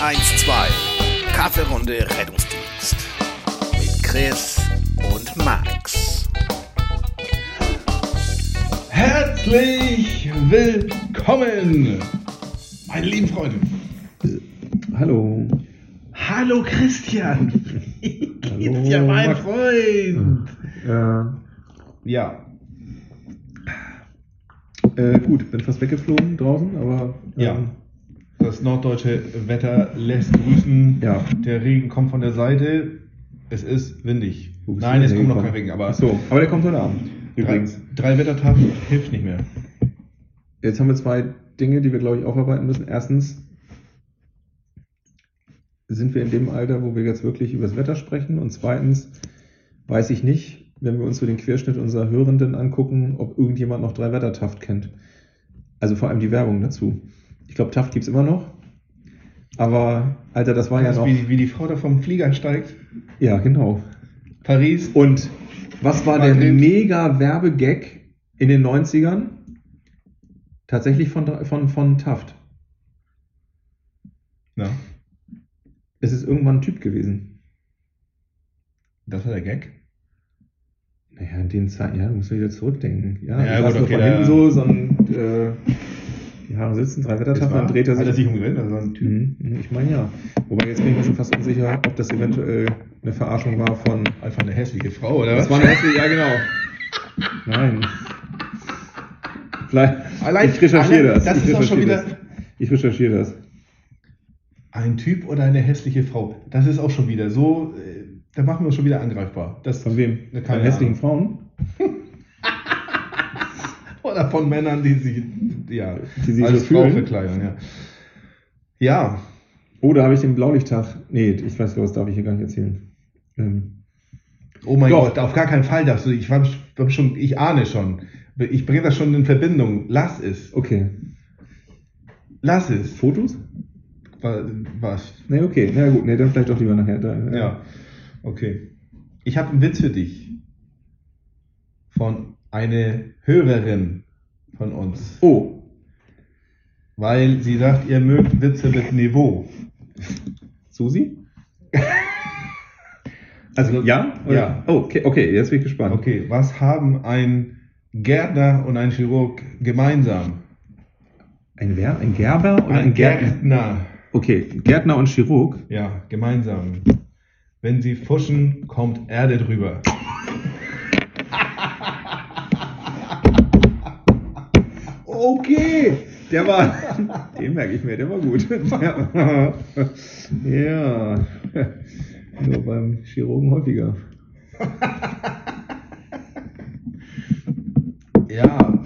112. Kaffeerunde Rettungsdienst. Mit Chris und Max. Herzlich willkommen, meine lieben Freunde. Hallo. Hallo Christian. Wie Hallo, geht's dir, mein Max. Freund? Äh, Ja. äh, gut, bin fast weggeflogen draußen, aber. ähm, Ja. Das norddeutsche Wetter lässt grüßen. Ja. Der Regen kommt von der Seite. Es ist windig. Nein, es kommt noch kein? Regen, aber so, aber der kommt heute Abend. drei, Übrigens. drei Wettertaft hilft nicht mehr. Jetzt haben wir zwei Dinge, die wir, glaube ich, aufarbeiten müssen. Erstens sind wir in dem Alter, wo wir jetzt wirklich über das Wetter sprechen. Und zweitens weiß ich nicht, wenn wir uns so den Querschnitt unserer Hörenden angucken, ob irgendjemand noch drei Wettertaft kennt. Also vor allem die Werbung dazu. Ich glaube, Taft gibt es immer noch. Aber, Alter, das war ja Das ist noch. wie, wie die Frau da vom Flieger steigt. Ja, genau. Paris. Und was war der Madrid. mega Werbegag in den 90ern? Tatsächlich von, von, von Taft. Ja. Es ist irgendwann ein Typ gewesen. Das war der Gag. Naja, in den Zeiten, ja, du musst wieder zurückdenken. Ja, Ja, gut, okay, von da- hinten so, so ein, äh, die Haare sitzen, drei war- dann dreht er Hat er sich. sich umgedreht? Also ein Typ. Mhm, ich meine ja. Wobei jetzt bin ich mir schon fast unsicher, ob das eventuell eine Verarschung war von. Einfach eine hässliche Frau, oder Das war eine hässliche, ja genau. Nein. Vielleicht. Allein- ich recherchiere allein- das. das ich ist auch schon wieder- Das. Ich recherchiere das. Ein Typ oder eine hässliche Frau. Das ist auch schon wieder so, äh, da machen wir uns schon wieder angreifbar. Das, Von wem? Ne, Von keine hässlichen Ahnung. Frauen? Oder von Männern, die sich, ja, Die sich als so Frau verkleiden, ja. Ja, da habe ich den Blaulichttag. Nee, ich weiß, das darf ich hier gar nicht erzählen. Ähm, oh mein Doch. Gott, auf gar keinen Fall darfst du, ich war schon, ich ahne schon. Ich bringe das schon in Verbindung. Lass es. okay. Lass es. Fotos? Wa- Was? Nee, okay. Na gut, nee, dann vielleicht doch lieber nachher. Da, äh, Ja, okay. Ich habe einen Witz für dich. Von einer Hörerin von uns. Oh, Weil sie sagt, ihr mögt Witze mit Niveau. Susi? Also, ja? Oder? Ja. Oh, okay, okay, jetzt bin ich gespannt. Okay, was haben ein Gärtner und ein Chirurg gemeinsam? Ein wer? Ein Gerber oder ein, Gärtner? Gärtner. Okay, Gärtner und Chirurg. Ja, gemeinsam. Wenn sie fuschen, kommt Erde drüber. Okay, der war, den merke ich mir, der war gut. Ja, ja. nur beim Chirurgen häufiger. Ja.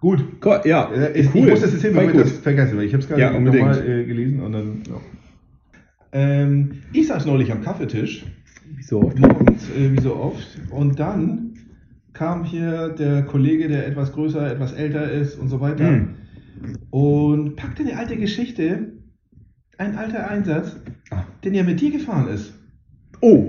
Gut. Cool, Ja, Äh, Ich, cool. ich muss das ich gut. das vergesse, weil ich habe es gerade Ja, nochmal äh, gelesen und dann. Ja. Ähm, ich saß neulich am Kaffeetisch, Wie so oft. morgens, äh, wie so oft, und dann kam hier der Kollege, der etwas größer, etwas älter ist und so weiter, Hm. und packte eine alte Geschichte, ein alter Einsatz, Ah. den ja mit dir gefahren ist. Oh,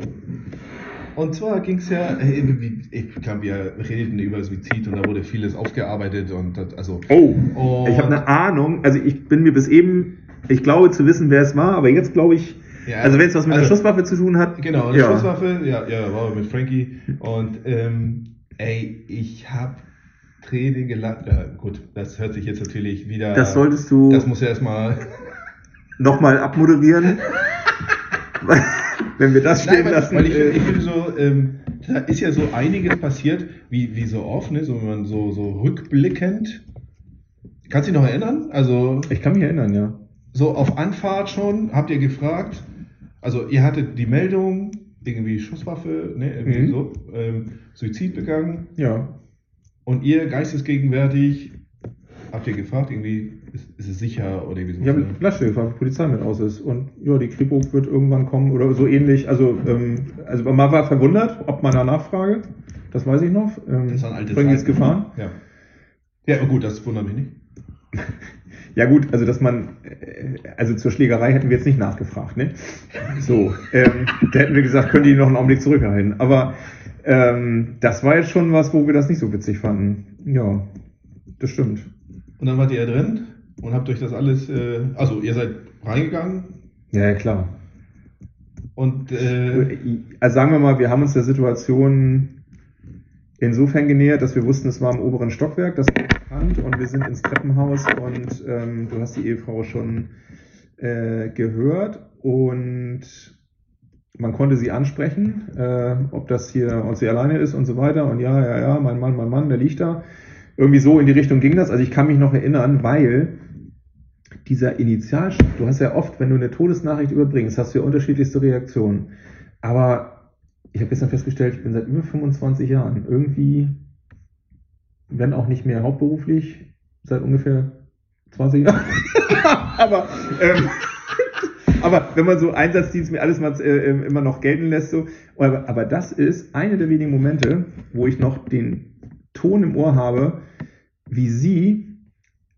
Und zwar ging es ja, äh, wie- ich glaube, wir redeten über Suizid und da wurde vieles aufgearbeitet und das, also. oh. Und- Ich habe eine Ahnung, also ich bin mir bis eben, ich glaube zu wissen, wer es war, aber jetzt glaube ich, Ja, also wenn es was mit also- der Schusswaffe zu tun hat. Genau, eine ja. Schusswaffe, ja, ja, war mit Frankie. Und ähm, ey, ich habe Tränen gelacht. Ja, gut, das hört sich jetzt natürlich wieder. Das solltest du Das muss ja erstmal. nochmal abmoderieren. wenn wir das stehen weil, lassen. weil ich, äh, ich finde so, ähm, da ist ja so einiges passiert, wie, wie so oft, ne? So, wenn man so, so rückblickend. Kannst du dich noch erinnern? Also, ich kann mich erinnern, ja. so auf Anfahrt schon, habt ihr gefragt, also ihr hattet die Meldung, irgendwie Schusswaffe, ne, irgendwie Mhm. so, ähm, Suizid begangen Ja. und ihr geistesgegenwärtig habt ihr gefragt, irgendwie, ist, ist es sicher oder irgendwie so. Ich habe eine Flasche gefragt, die Polizei mit aus ist. Und ja, die Kripo wird irgendwann kommen oder so ähnlich. Also, ähm, also man war verwundert, ob da nachfrage. Das weiß ich noch. Ähm, Das ist Zeiten. gefahren. Ja. Ja, aber gut, das wundert mich nicht. Ja gut, also dass man, äh, also zur Schlägerei hätten wir jetzt nicht nachgefragt, ne? So, ähm, da hätten wir gesagt, können die noch einen Augenblick zurückhalten. Aber ähm, das war jetzt schon was, wo wir das nicht so witzig fanden. Ja, das stimmt. Und dann wart ihr ja drin und habt euch das alles, äh, also ihr seid reingegangen Ja, ja, klar. und äh, Also sagen wir mal, wir haben uns der Situation insofern genähert, dass wir wussten, es war im oberen Stockwerk, das war bekannt und wir sind ins Treppenhaus und ähm, du hast die Ehefrau schon äh, gehört und man konnte sie ansprechen, äh, ob das hier, ob sie alleine ist und so weiter und ja, ja, ja, mein Mann, mein Mann, der liegt da. Irgendwie so in die Richtung ging das. Also ich kann mich noch erinnern, weil dieser Initialschock, du hast ja oft, wenn du eine Todesnachricht überbringst, hast du ja unterschiedlichste Reaktionen. Aber ich habe gestern festgestellt, ich bin seit über 25 Jahren irgendwie, wenn auch nicht mehr hauptberuflich, seit ungefähr 20 Jahren. aber, ähm, aber wenn man so Einsatzdienst mir alles mal äh, immer noch gelten lässt, so, aber, aber das ist eine der wenigen Momente, wo ich noch den Ton im Ohr habe, wie sie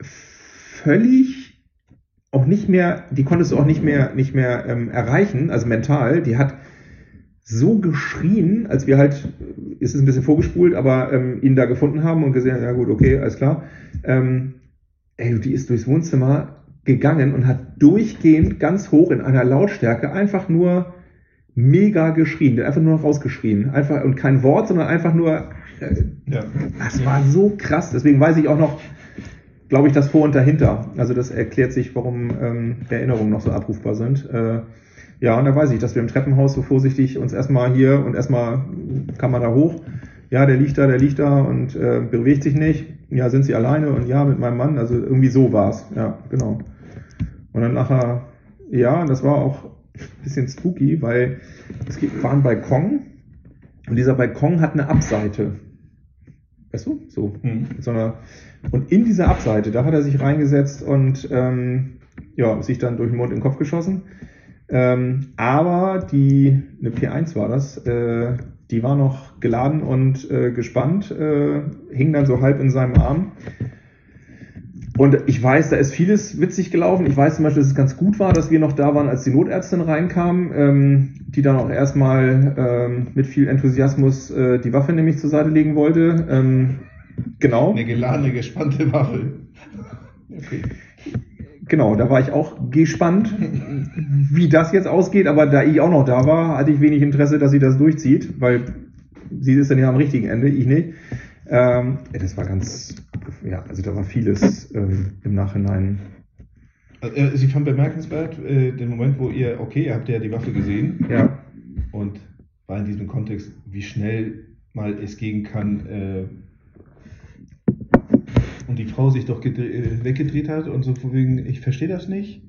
völlig auch nicht mehr, die konntest du auch nicht mehr, nicht mehr ähm, erreichen, also mental, die hat so geschrien, als wir halt, ist es ein bisschen vorgespult, aber ähm, ihn da gefunden haben und gesehen, ja gut, okay, alles klar. Ähm, ey, die ist durchs Wohnzimmer gegangen und hat durchgehend ganz hoch in einer Lautstärke einfach nur mega geschrien, einfach nur noch rausgeschrien. Einfach, und kein Wort, sondern einfach nur, äh, ja. das war so krass. Deswegen weiß ich auch noch, glaube ich, das Vor und dahinter. Also das erklärt sich, warum ähm, Erinnerungen noch so abrufbar sind. Äh, ja, und da weiß ich, dass wir im Treppenhaus so vorsichtig uns erstmal hier und erstmal kann man da hoch. Ja, der liegt da, der liegt da und äh, bewegt sich nicht. Ja, sind sie alleine und ja, mit meinem Mann. Also irgendwie so war's. Ja, genau. Und dann nachher, ja, das war auch ein bisschen spooky, weil es war ein Balkon und dieser Balkon hat eine Abseite. Weißt du? So. Hm. So eine, und in dieser Abseite, da hat er sich reingesetzt und ähm, ja, sich dann durch den Mund in den Kopf geschossen. Ähm, aber die, eine P1 war das, äh, die war noch geladen und äh, gespannt, äh, hing dann so halb in seinem Arm. Und ich weiß, da ist vieles witzig gelaufen. Ich weiß zum Beispiel, dass es ganz gut war, dass wir noch da waren, als die Notärztin reinkam, ähm, die dann auch erstmal ähm, mit viel Enthusiasmus äh, die Waffe nämlich zur Seite legen wollte. Ähm, genau. Eine geladene, gespannte Waffe. Okay. Genau, da war ich auch gespannt, wie das jetzt ausgeht, aber da ich auch noch da war, hatte ich wenig Interesse, dass sie das durchzieht, weil sie ist dann ja am richtigen Ende, ich nicht. Ähm, das war ganz, ja, also da war vieles ähm, im Nachhinein. Also, äh, Sie fand bemerkenswert äh, den Moment, wo ihr, okay, ihr habt ja die Waffe gesehen Ja, und war in diesem Kontext, wie schnell mal es gehen kann äh, und die Frau sich doch äh, weggedreht hat und so von wegen, ich verstehe das nicht.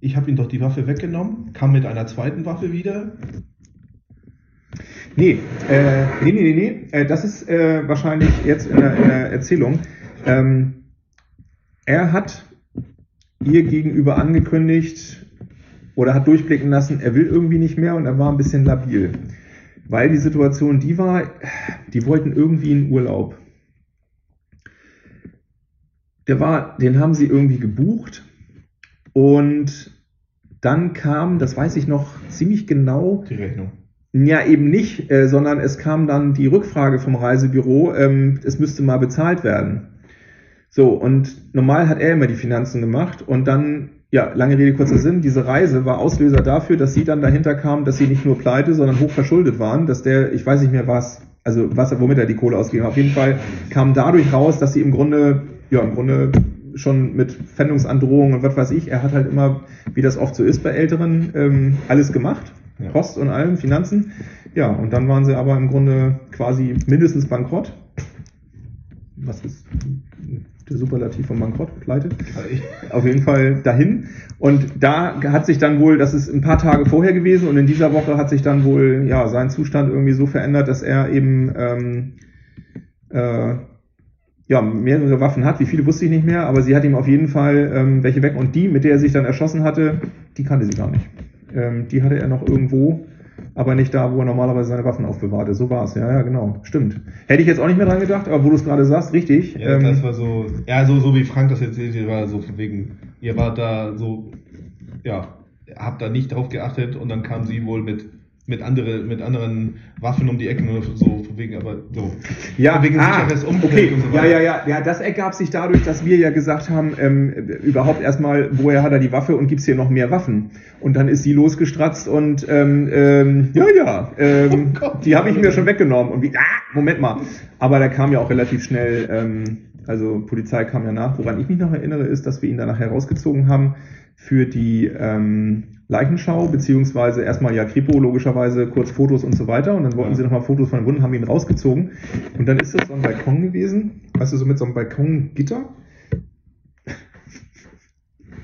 Ich habe ihm doch die Waffe weggenommen, kam mit einer zweiten Waffe wieder. Nee, äh, nee, nee, nee, nee. Äh, das ist äh, wahrscheinlich jetzt in der, in der Erzählung. Ähm, er hat ihr gegenüber angekündigt oder hat durchblicken lassen, er will irgendwie nicht mehr und er war ein bisschen labil. Weil die Situation die war, die wollten irgendwie in Urlaub. Der war, den haben sie irgendwie gebucht und dann kam, das weiß ich noch ziemlich genau, Die Rechnung. ja, eben nicht, äh, sondern es kam dann die Rückfrage vom Reisebüro, ähm, es müsste mal bezahlt werden. So, und normal hat er immer die Finanzen gemacht und dann, ja, lange Rede, kurzer Sinn, diese Reise war Auslöser dafür, dass sie dann dahinter kam, dass sie nicht nur pleite, sondern hoch verschuldet waren, dass der, ich weiß nicht mehr was, also was, womit er die Kohle ausgegeben hat. Auf jeden Fall kam dadurch raus, dass sie im Grunde, ja, im Grunde schon mit Pfändungsandrohungen und was weiß ich, er hat halt immer, wie das oft so ist bei Älteren, ähm, alles gemacht. Ja. Post und allem, Finanzen. Ja, und dann waren sie aber im Grunde quasi mindestens bankrott. Was ist der Superlativ von bankrott? Pleite? Auf jeden Fall dahin. Und da hat sich dann wohl, das ist ein paar Tage vorher gewesen und in dieser Woche hat sich dann wohl ja sein Zustand irgendwie so verändert, dass er eben ähm, äh, ja, mehrere Waffen hat. Wie viele wusste ich nicht mehr, aber sie hat ihm auf jeden Fall ähm, welche weg. Und die, mit der er sich dann erschossen hatte, die kannte sie gar nicht. Ähm, die hatte er noch irgendwo, aber nicht da, wo er normalerweise seine Waffen aufbewahrte. So war es, ja, ja, genau. Stimmt. Hätte ich jetzt auch nicht mehr dran gedacht, aber wo du es gerade sagst, richtig. Ja, ähm, das war so, ja, so, so wie Frank das erzählt hat, war so von wegen, ihr wart da so, ja, habt da nicht drauf geachtet und dann kam sie wohl mit mit, andere, mit anderen Waffen um die Ecken oder so, von wegen, aber so. Ja, wegen ah, sicheres Umfeld okay. und so ja, weiter. ja, ja, ja. Das ergab sich dadurch, dass wir ja gesagt haben, ähm, überhaupt erstmal, woher hat er die Waffe und gibt's hier noch mehr Waffen? Und dann ist sie losgestratzt und ähm, ähm, ja, ja, ähm, Oh Gott. die habe ich mir schon weggenommen. Und wie, ah, Moment mal. Aber da kam ja auch relativ schnell, ähm, also Polizei kam ja nach. Woran ich mich noch erinnere, ist, dass wir ihn danach herausgezogen haben für die ähm, Leichenschau, beziehungsweise erstmal ja Kripo, logischerweise kurz Fotos und so weiter. Und dann wollten Ja. sie nochmal Fotos von den Wunden, haben ihn rausgezogen. Und dann ist das so ein Balkon gewesen, weißt du, so mit so einem Balkongitter.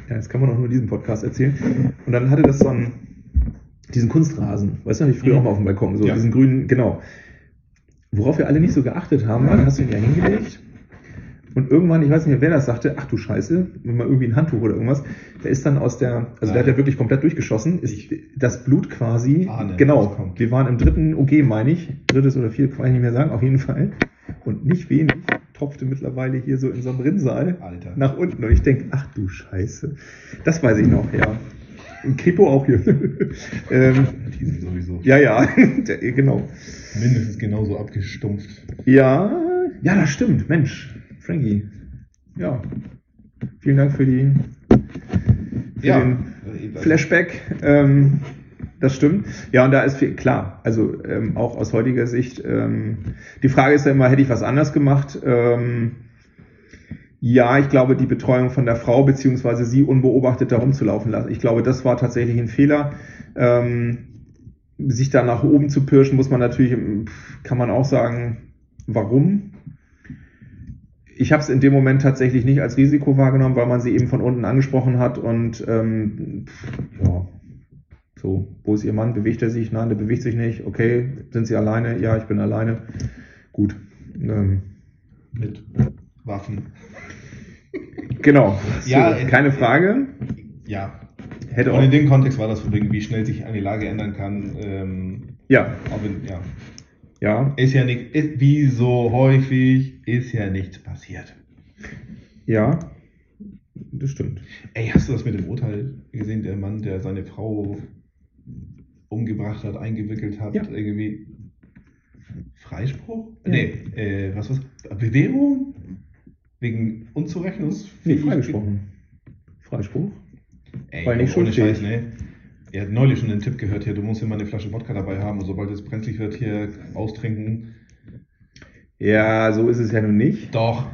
Ja, das kann man auch nur diesem Podcast erzählen. Und dann hatte das so einen, diesen Kunstrasen, weißt du, hatte ich früher Mhm. auch mal auf dem Balkon, so Ja. diesen grünen, genau. Worauf wir alle nicht so geachtet haben, war, da hast du ihn ja hingelegt. Und irgendwann, ich weiß nicht mehr, wer das sagte, ach du Scheiße, wenn mal irgendwie ein Handtuch oder irgendwas, der ist dann aus der, also der hat ja wirklich komplett durchgeschossen, ist Ich das Blut quasi, ahne, genau, wir waren im dritten OG, meine ich, drittes oder vier, kann ich nicht mehr sagen, auf jeden Fall. Und nicht wenig tropfte mittlerweile hier so in so einem Rinnsal Alter. nach unten. Und ich denke, ach du Scheiße. Das weiß ich noch, ja. Im Kripo auch hier. ähm, Die sind sowieso ja, ja, genau. mindestens genauso abgestumpft. Ja, ja, das stimmt. Mensch, Frankie. Ja. Vielen Dank für die für Ja. den Flashback. Ähm, das stimmt. Ja, und da ist viel klar. Also ähm, auch aus heutiger Sicht. Ähm, die Frage ist ja immer, hätte ich was anders gemacht? Ähm, ja, ich glaube, die Betreuung von der Frau beziehungsweise sie unbeobachtet da rumzulaufen lassen. Ich glaube, das war tatsächlich ein Fehler. Ähm, sich da nach oben zu pirschen, muss man natürlich, kann man auch sagen, warum? Ich habe es in dem Moment tatsächlich nicht als Risiko wahrgenommen, weil man sie eben von unten angesprochen hat und ähm, ja, so, wo ist ihr Mann? Bewegt er sich? Nein, der bewegt sich nicht. Okay, sind sie alleine? Ja, ich bin alleine. Gut. Ähm, Mit Waffen. genau. Ja, so, keine Frage. Ja. Hätte Und auch. in dem Kontext war das von wegen, wie schnell sich eine Lage ändern kann. Ähm, Ja, wenn, ja. Ja, Ist ja nicht, ist, wie so häufig, ist ja nichts passiert. ja. Das stimmt. Ey, hast du das mit dem Urteil gesehen? Der Mann, der seine Frau umgebracht hat, eingewickelt hat, Ja. irgendwie Freispruch? Ja. Nee, äh, was was? Bewährung? Wegen Unzurechnungs? Nee, freigesprochen. Freispruch? Ey, Weil nicht ohne schuldfähig. Scheiß, ne? Er hat neulich schon den Tipp gehört, hier, du musst immer eine Flasche Wodka dabei haben und sobald es brenzlig wird, hier austrinken. Ja, so ist es ja nun nicht. Doch.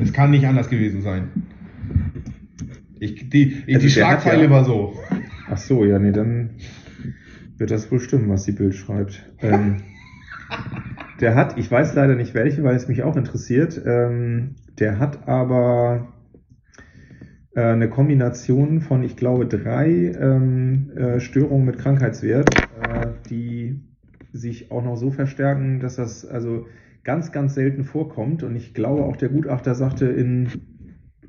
Es kann nicht anders gewesen sein. Ich, die ich, Also die Schlagzeile ja- war so. Ach so, ja, nee, dann wird das wohl stimmen, was die Bild schreibt. Ähm, der hat, ich weiß leider nicht welche, weil es mich auch interessiert, ähm, der hat aber äh, eine Kombination von, ich glaube, drei ähm, äh, Störungen mit Krankheitswert, äh, die sich auch noch so verstärken, dass das also ganz, ganz selten vorkommt. Und ich glaube, auch der Gutachter sagte in,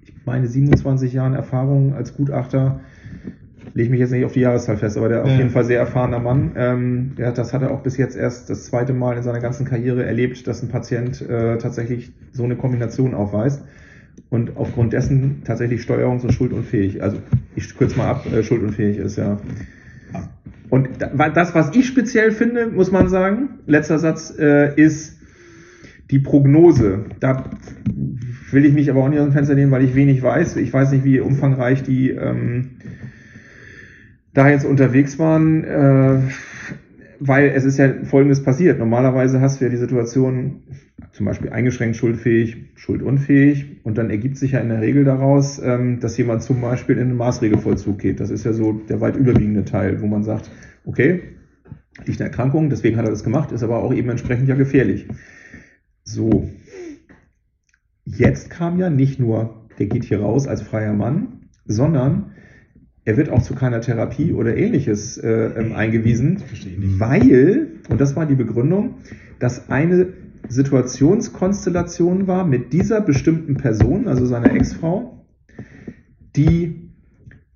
ich meine, 27 Jahren Erfahrung als Gutachter, lege mich jetzt nicht auf die Jahreszahl fest, aber der auf Ja. jeden Fall sehr erfahrener Mann. Ähm, ja, das hat er auch bis jetzt erst das zweite Mal in seiner ganzen Karriere erlebt, dass ein Patient äh, tatsächlich so eine Kombination aufweist und aufgrund dessen tatsächlich steuerungs- und schuldunfähig, also ich kürze mal ab, äh, schuldunfähig ist, ja. Und das, was ich speziell finde, muss man sagen, letzter Satz, äh, ist die Prognose. Da will ich mich aber auch nicht aus dem Fenster nehmen, weil ich wenig weiß. Ich weiß nicht, wie umfangreich die ähm, da jetzt unterwegs waren, äh, weil es ist ja Folgendes passiert. Normalerweise hast du ja die Situation, zum Beispiel eingeschränkt schuldfähig, schuldunfähig, und dann ergibt sich ja in der Regel daraus, ähm, dass jemand zum Beispiel in den Maßregelvollzug geht. Das ist ja so der weit überwiegende Teil, wo man sagt, okay, liegt eine Erkrankung, deswegen hat er das gemacht, ist aber auch eben entsprechend ja gefährlich. So. Jetzt kam ja nicht nur, der geht hier raus als freier Mann, sondern er wird auch zu keiner Therapie oder ähnliches äh, ähm, eingewiesen, weil, und das war die Begründung, dass eine Situationskonstellation war mit dieser bestimmten Person, also seiner Ex-Frau, die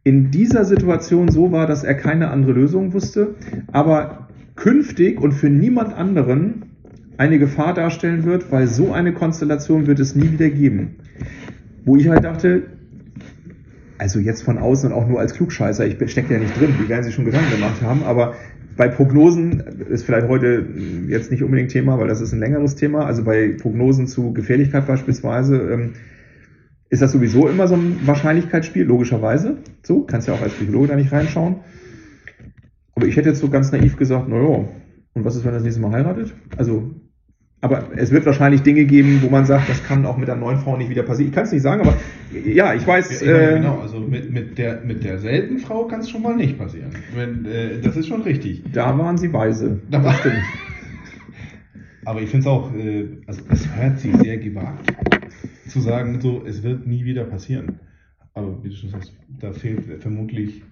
in dieser Situation so war, dass er keine andere Lösung wusste, aber künftig und für niemand anderen eine Gefahr darstellen wird, weil so eine Konstellation wird es nie wieder geben. Wo ich halt dachte, also jetzt von außen und auch nur als Klugscheißer, ich stecke ja nicht drin, die werden sich schon Gedanken gemacht haben, aber bei Prognosen ist vielleicht heute jetzt nicht unbedingt Thema, weil das ist ein längeres Thema. Also bei Prognosen zu Gefährlichkeit beispielsweise ähm, ist das sowieso immer so ein Wahrscheinlichkeitsspiel, logischerweise. So, kannst ja auch als Psychologe da nicht reinschauen. Aber ich hätte jetzt so ganz naiv gesagt, naja, und was ist, wenn er das nächste Mal heiratet? Also, aber es wird wahrscheinlich Dinge geben, wo man sagt, das kann auch mit der neuen Frau nicht wieder passieren. Ich kann es nicht sagen, aber ja, ich weiß. Ja, äh, genau, also mit, mit, der, mit derselben Frau kann es schon mal nicht passieren. Wenn, äh, das ist schon richtig. Da waren sie weise. Da war- stimmt. Aber ich finde es auch, äh, also es hört sich sehr gewagt zu sagen, so, es wird nie wieder passieren. Aber wie du schon sagst, da fehlt vermutlich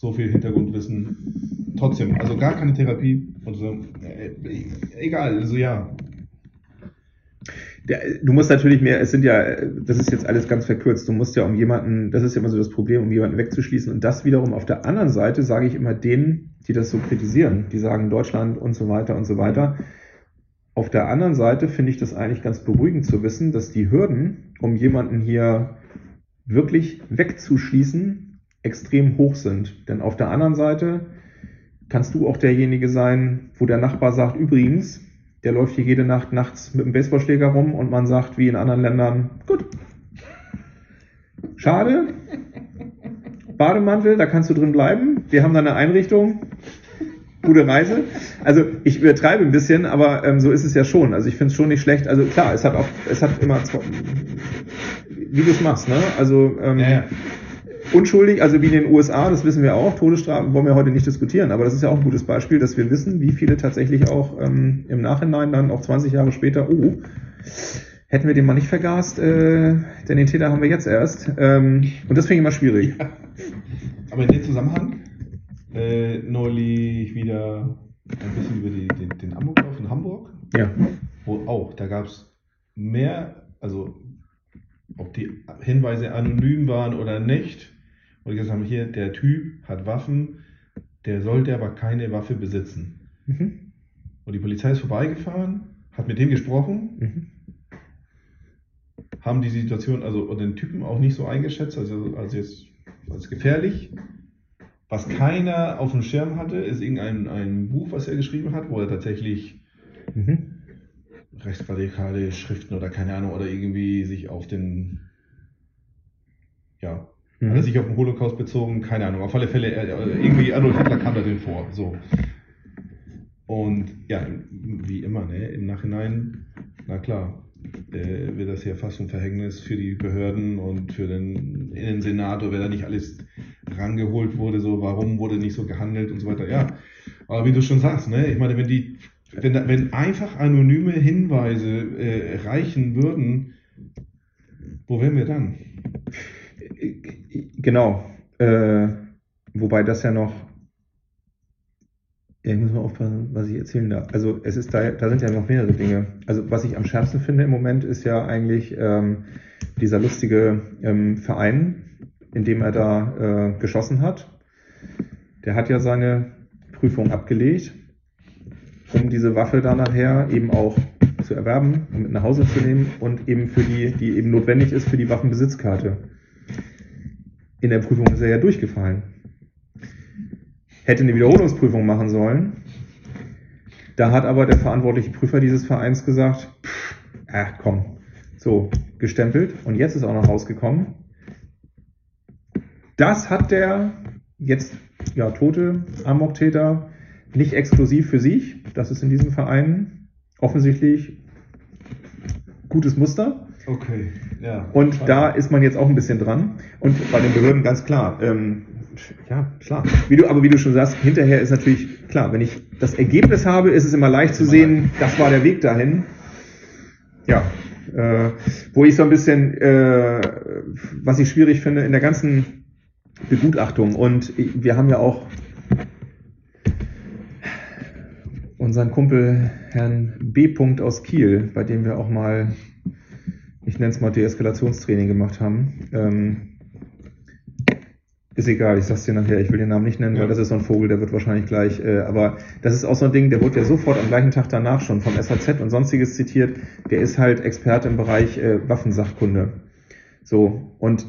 so viel Hintergrundwissen. Trotzdem, also gar keine Therapie und so, äh, egal, also ja. Der, du musst natürlich mehr, es sind ja, das ist jetzt alles ganz verkürzt, du musst ja um jemanden, das ist ja immer so das Problem, um jemanden wegzuschließen. Und das wiederum auf der anderen Seite sage ich immer denen, die das so kritisieren, die sagen Deutschland und so weiter und so weiter. Auf der anderen Seite finde ich das eigentlich ganz beruhigend zu wissen, dass die Hürden, um jemanden hier wirklich wegzuschließen, extrem hoch sind. Denn auf der anderen Seite kannst du auch derjenige sein, wo der Nachbar sagt, übrigens, der läuft hier jede Nacht nachts mit dem Baseballschläger rum und man sagt, wie in anderen Ländern, gut. Schade. Bademantel, da kannst du drin bleiben. Wir haben da eine Einrichtung. Gute Reise. Also ich übertreibe ein bisschen, aber ähm, so ist es ja schon. Also ich finde es schon nicht schlecht. Also klar, es hat auch, es hat immer wie du es machst, ne? Also ähm, Ja, ja. Unschuldig, also wie in den USA, das wissen wir auch, Todesstrafen wollen wir heute nicht diskutieren, aber das ist ja auch ein gutes Beispiel, dass wir wissen, wie viele tatsächlich auch ähm, im Nachhinein dann auch 20 Jahre später, oh, hätten wir den mal nicht vergast, äh, denn den Täter haben wir jetzt erst. Ähm, und das finde ich immer schwierig. Aber in dem Zusammenhang, äh, neulich wieder ein bisschen über die, den, den Amoklauf in Hamburg, Ja. wo auch, da gab es mehr, also ob die Hinweise anonym waren oder nicht, und gesagt haben, hier, der Typ hat Waffen, der sollte aber keine Waffe besitzen. Mhm. Und die Polizei ist vorbeigefahren, hat mit dem gesprochen, Mhm. haben die Situation, also und den Typen auch nicht so eingeschätzt, also als jetzt als gefährlich. Was keiner auf dem Schirm hatte, ist irgendein ein Buch, was er geschrieben hat, wo er tatsächlich Mhm. rechtsradikale Schriften oder keine Ahnung oder irgendwie sich auf den ja, Mhm. hat er sich auf den Holocaust bezogen, keine Ahnung. Auf alle Fälle, er, er- irgendwie Adolf Hitler kam da drin vor. So. Und ja, wie immer, ne, im Nachhinein, na klar, äh, wird das ja fast ein Verhängnis für die Behörden und für den Innensenator, wer da nicht alles rangeholt wurde, so warum wurde nicht so gehandelt und so weiter. Ja, aber wie du schon sagst, ne, ich meine, wenn die, wenn, da- wenn einfach anonyme Hinweise äh, reichen würden, wo wären wir dann? Genau. Äh, wobei das ja noch. Ja, ich muss mal aufpassen, was ich erzählen darf. Also es ist da, da sind ja noch mehrere Dinge. Also was ich am schärfsten finde im Moment ist ja eigentlich ähm, dieser lustige ähm, Verein, in dem er da äh, geschossen hat. Der hat ja seine Prüfung abgelegt, um diese Waffe dann nachher eben auch zu erwerben und mit nach Hause zu nehmen und eben für die, die eben notwendig ist für die Waffenbesitzkarte. In der Prüfung ist er ja durchgefallen. Hätte eine Wiederholungsprüfung machen sollen. Da hat aber der verantwortliche Prüfer dieses Vereins gesagt, pff, ach komm, so, gestempelt. Und jetzt ist auch noch rausgekommen. Das hat der jetzt ja, tote Amok-Täter nicht exklusiv für sich. Das ist in diesem Verein offensichtlich gutes Muster. Okay, ja. Und da ist man jetzt auch ein bisschen dran. Und bei den Behörden ganz klar. Ähm, ja, klar. Wie du, aber wie du schon sagst, hinterher ist natürlich klar, wenn ich das Ergebnis habe, ist es immer leicht zu sehen, das war der Weg dahin. Ja. Äh, wo ich so ein bisschen, äh, was ich schwierig finde, in der ganzen Begutachtung. Und wir haben ja auch unseren Kumpel Herrn B. aus Kiel, bei dem wir auch mal ich nenne es mal Deeskalationstraining gemacht haben. Ähm, ist egal, ich sag's dir nachher, ich will den Namen nicht nennen, Ja. weil das ist so ein Vogel, der wird wahrscheinlich gleich, äh, aber das ist auch so ein Ding, der wurde ja sofort am gleichen Tag danach schon vom SAZ und sonstiges zitiert, der ist halt Experte im Bereich äh, Waffensachkunde. So, und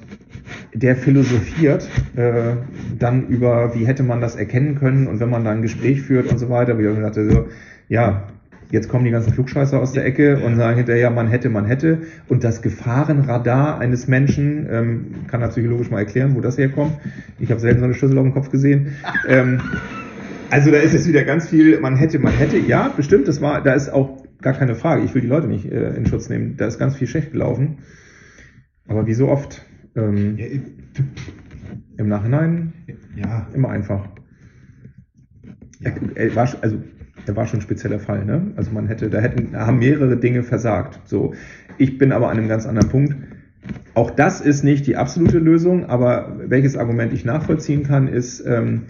der philosophiert äh, dann über, wie hätte man das erkennen können und wenn man dann ein Gespräch führt und so weiter, wie ich dachte, so, ja, jetzt kommen die ganzen Flugscheißer aus der Ecke und sagen hinterher, man hätte, man hätte. Und das Gefahrenradar eines Menschen, ähm, kann er psychologisch mal erklären, wo das herkommt. Ich habe selten so eine Schlüssel auf dem Kopf gesehen. Ähm, also da ist jetzt wieder ganz viel, man hätte, man hätte, ja, bestimmt, das war, da ist auch gar keine Frage. Ich will die Leute nicht äh, in Schutz nehmen. Da ist ganz viel schlecht gelaufen. Aber wie so oft, ähm, Ja, im Nachhinein ja, immer einfach. ja. Er, er war, also, er war schon ein spezieller Fall, ne? Also man hätte, da hätten, da haben mehrere Dinge versagt. So. Ich bin aber an einem ganz anderen Punkt. Auch das ist nicht die absolute Lösung, aber welches Argument ich nachvollziehen kann, ist, ähm,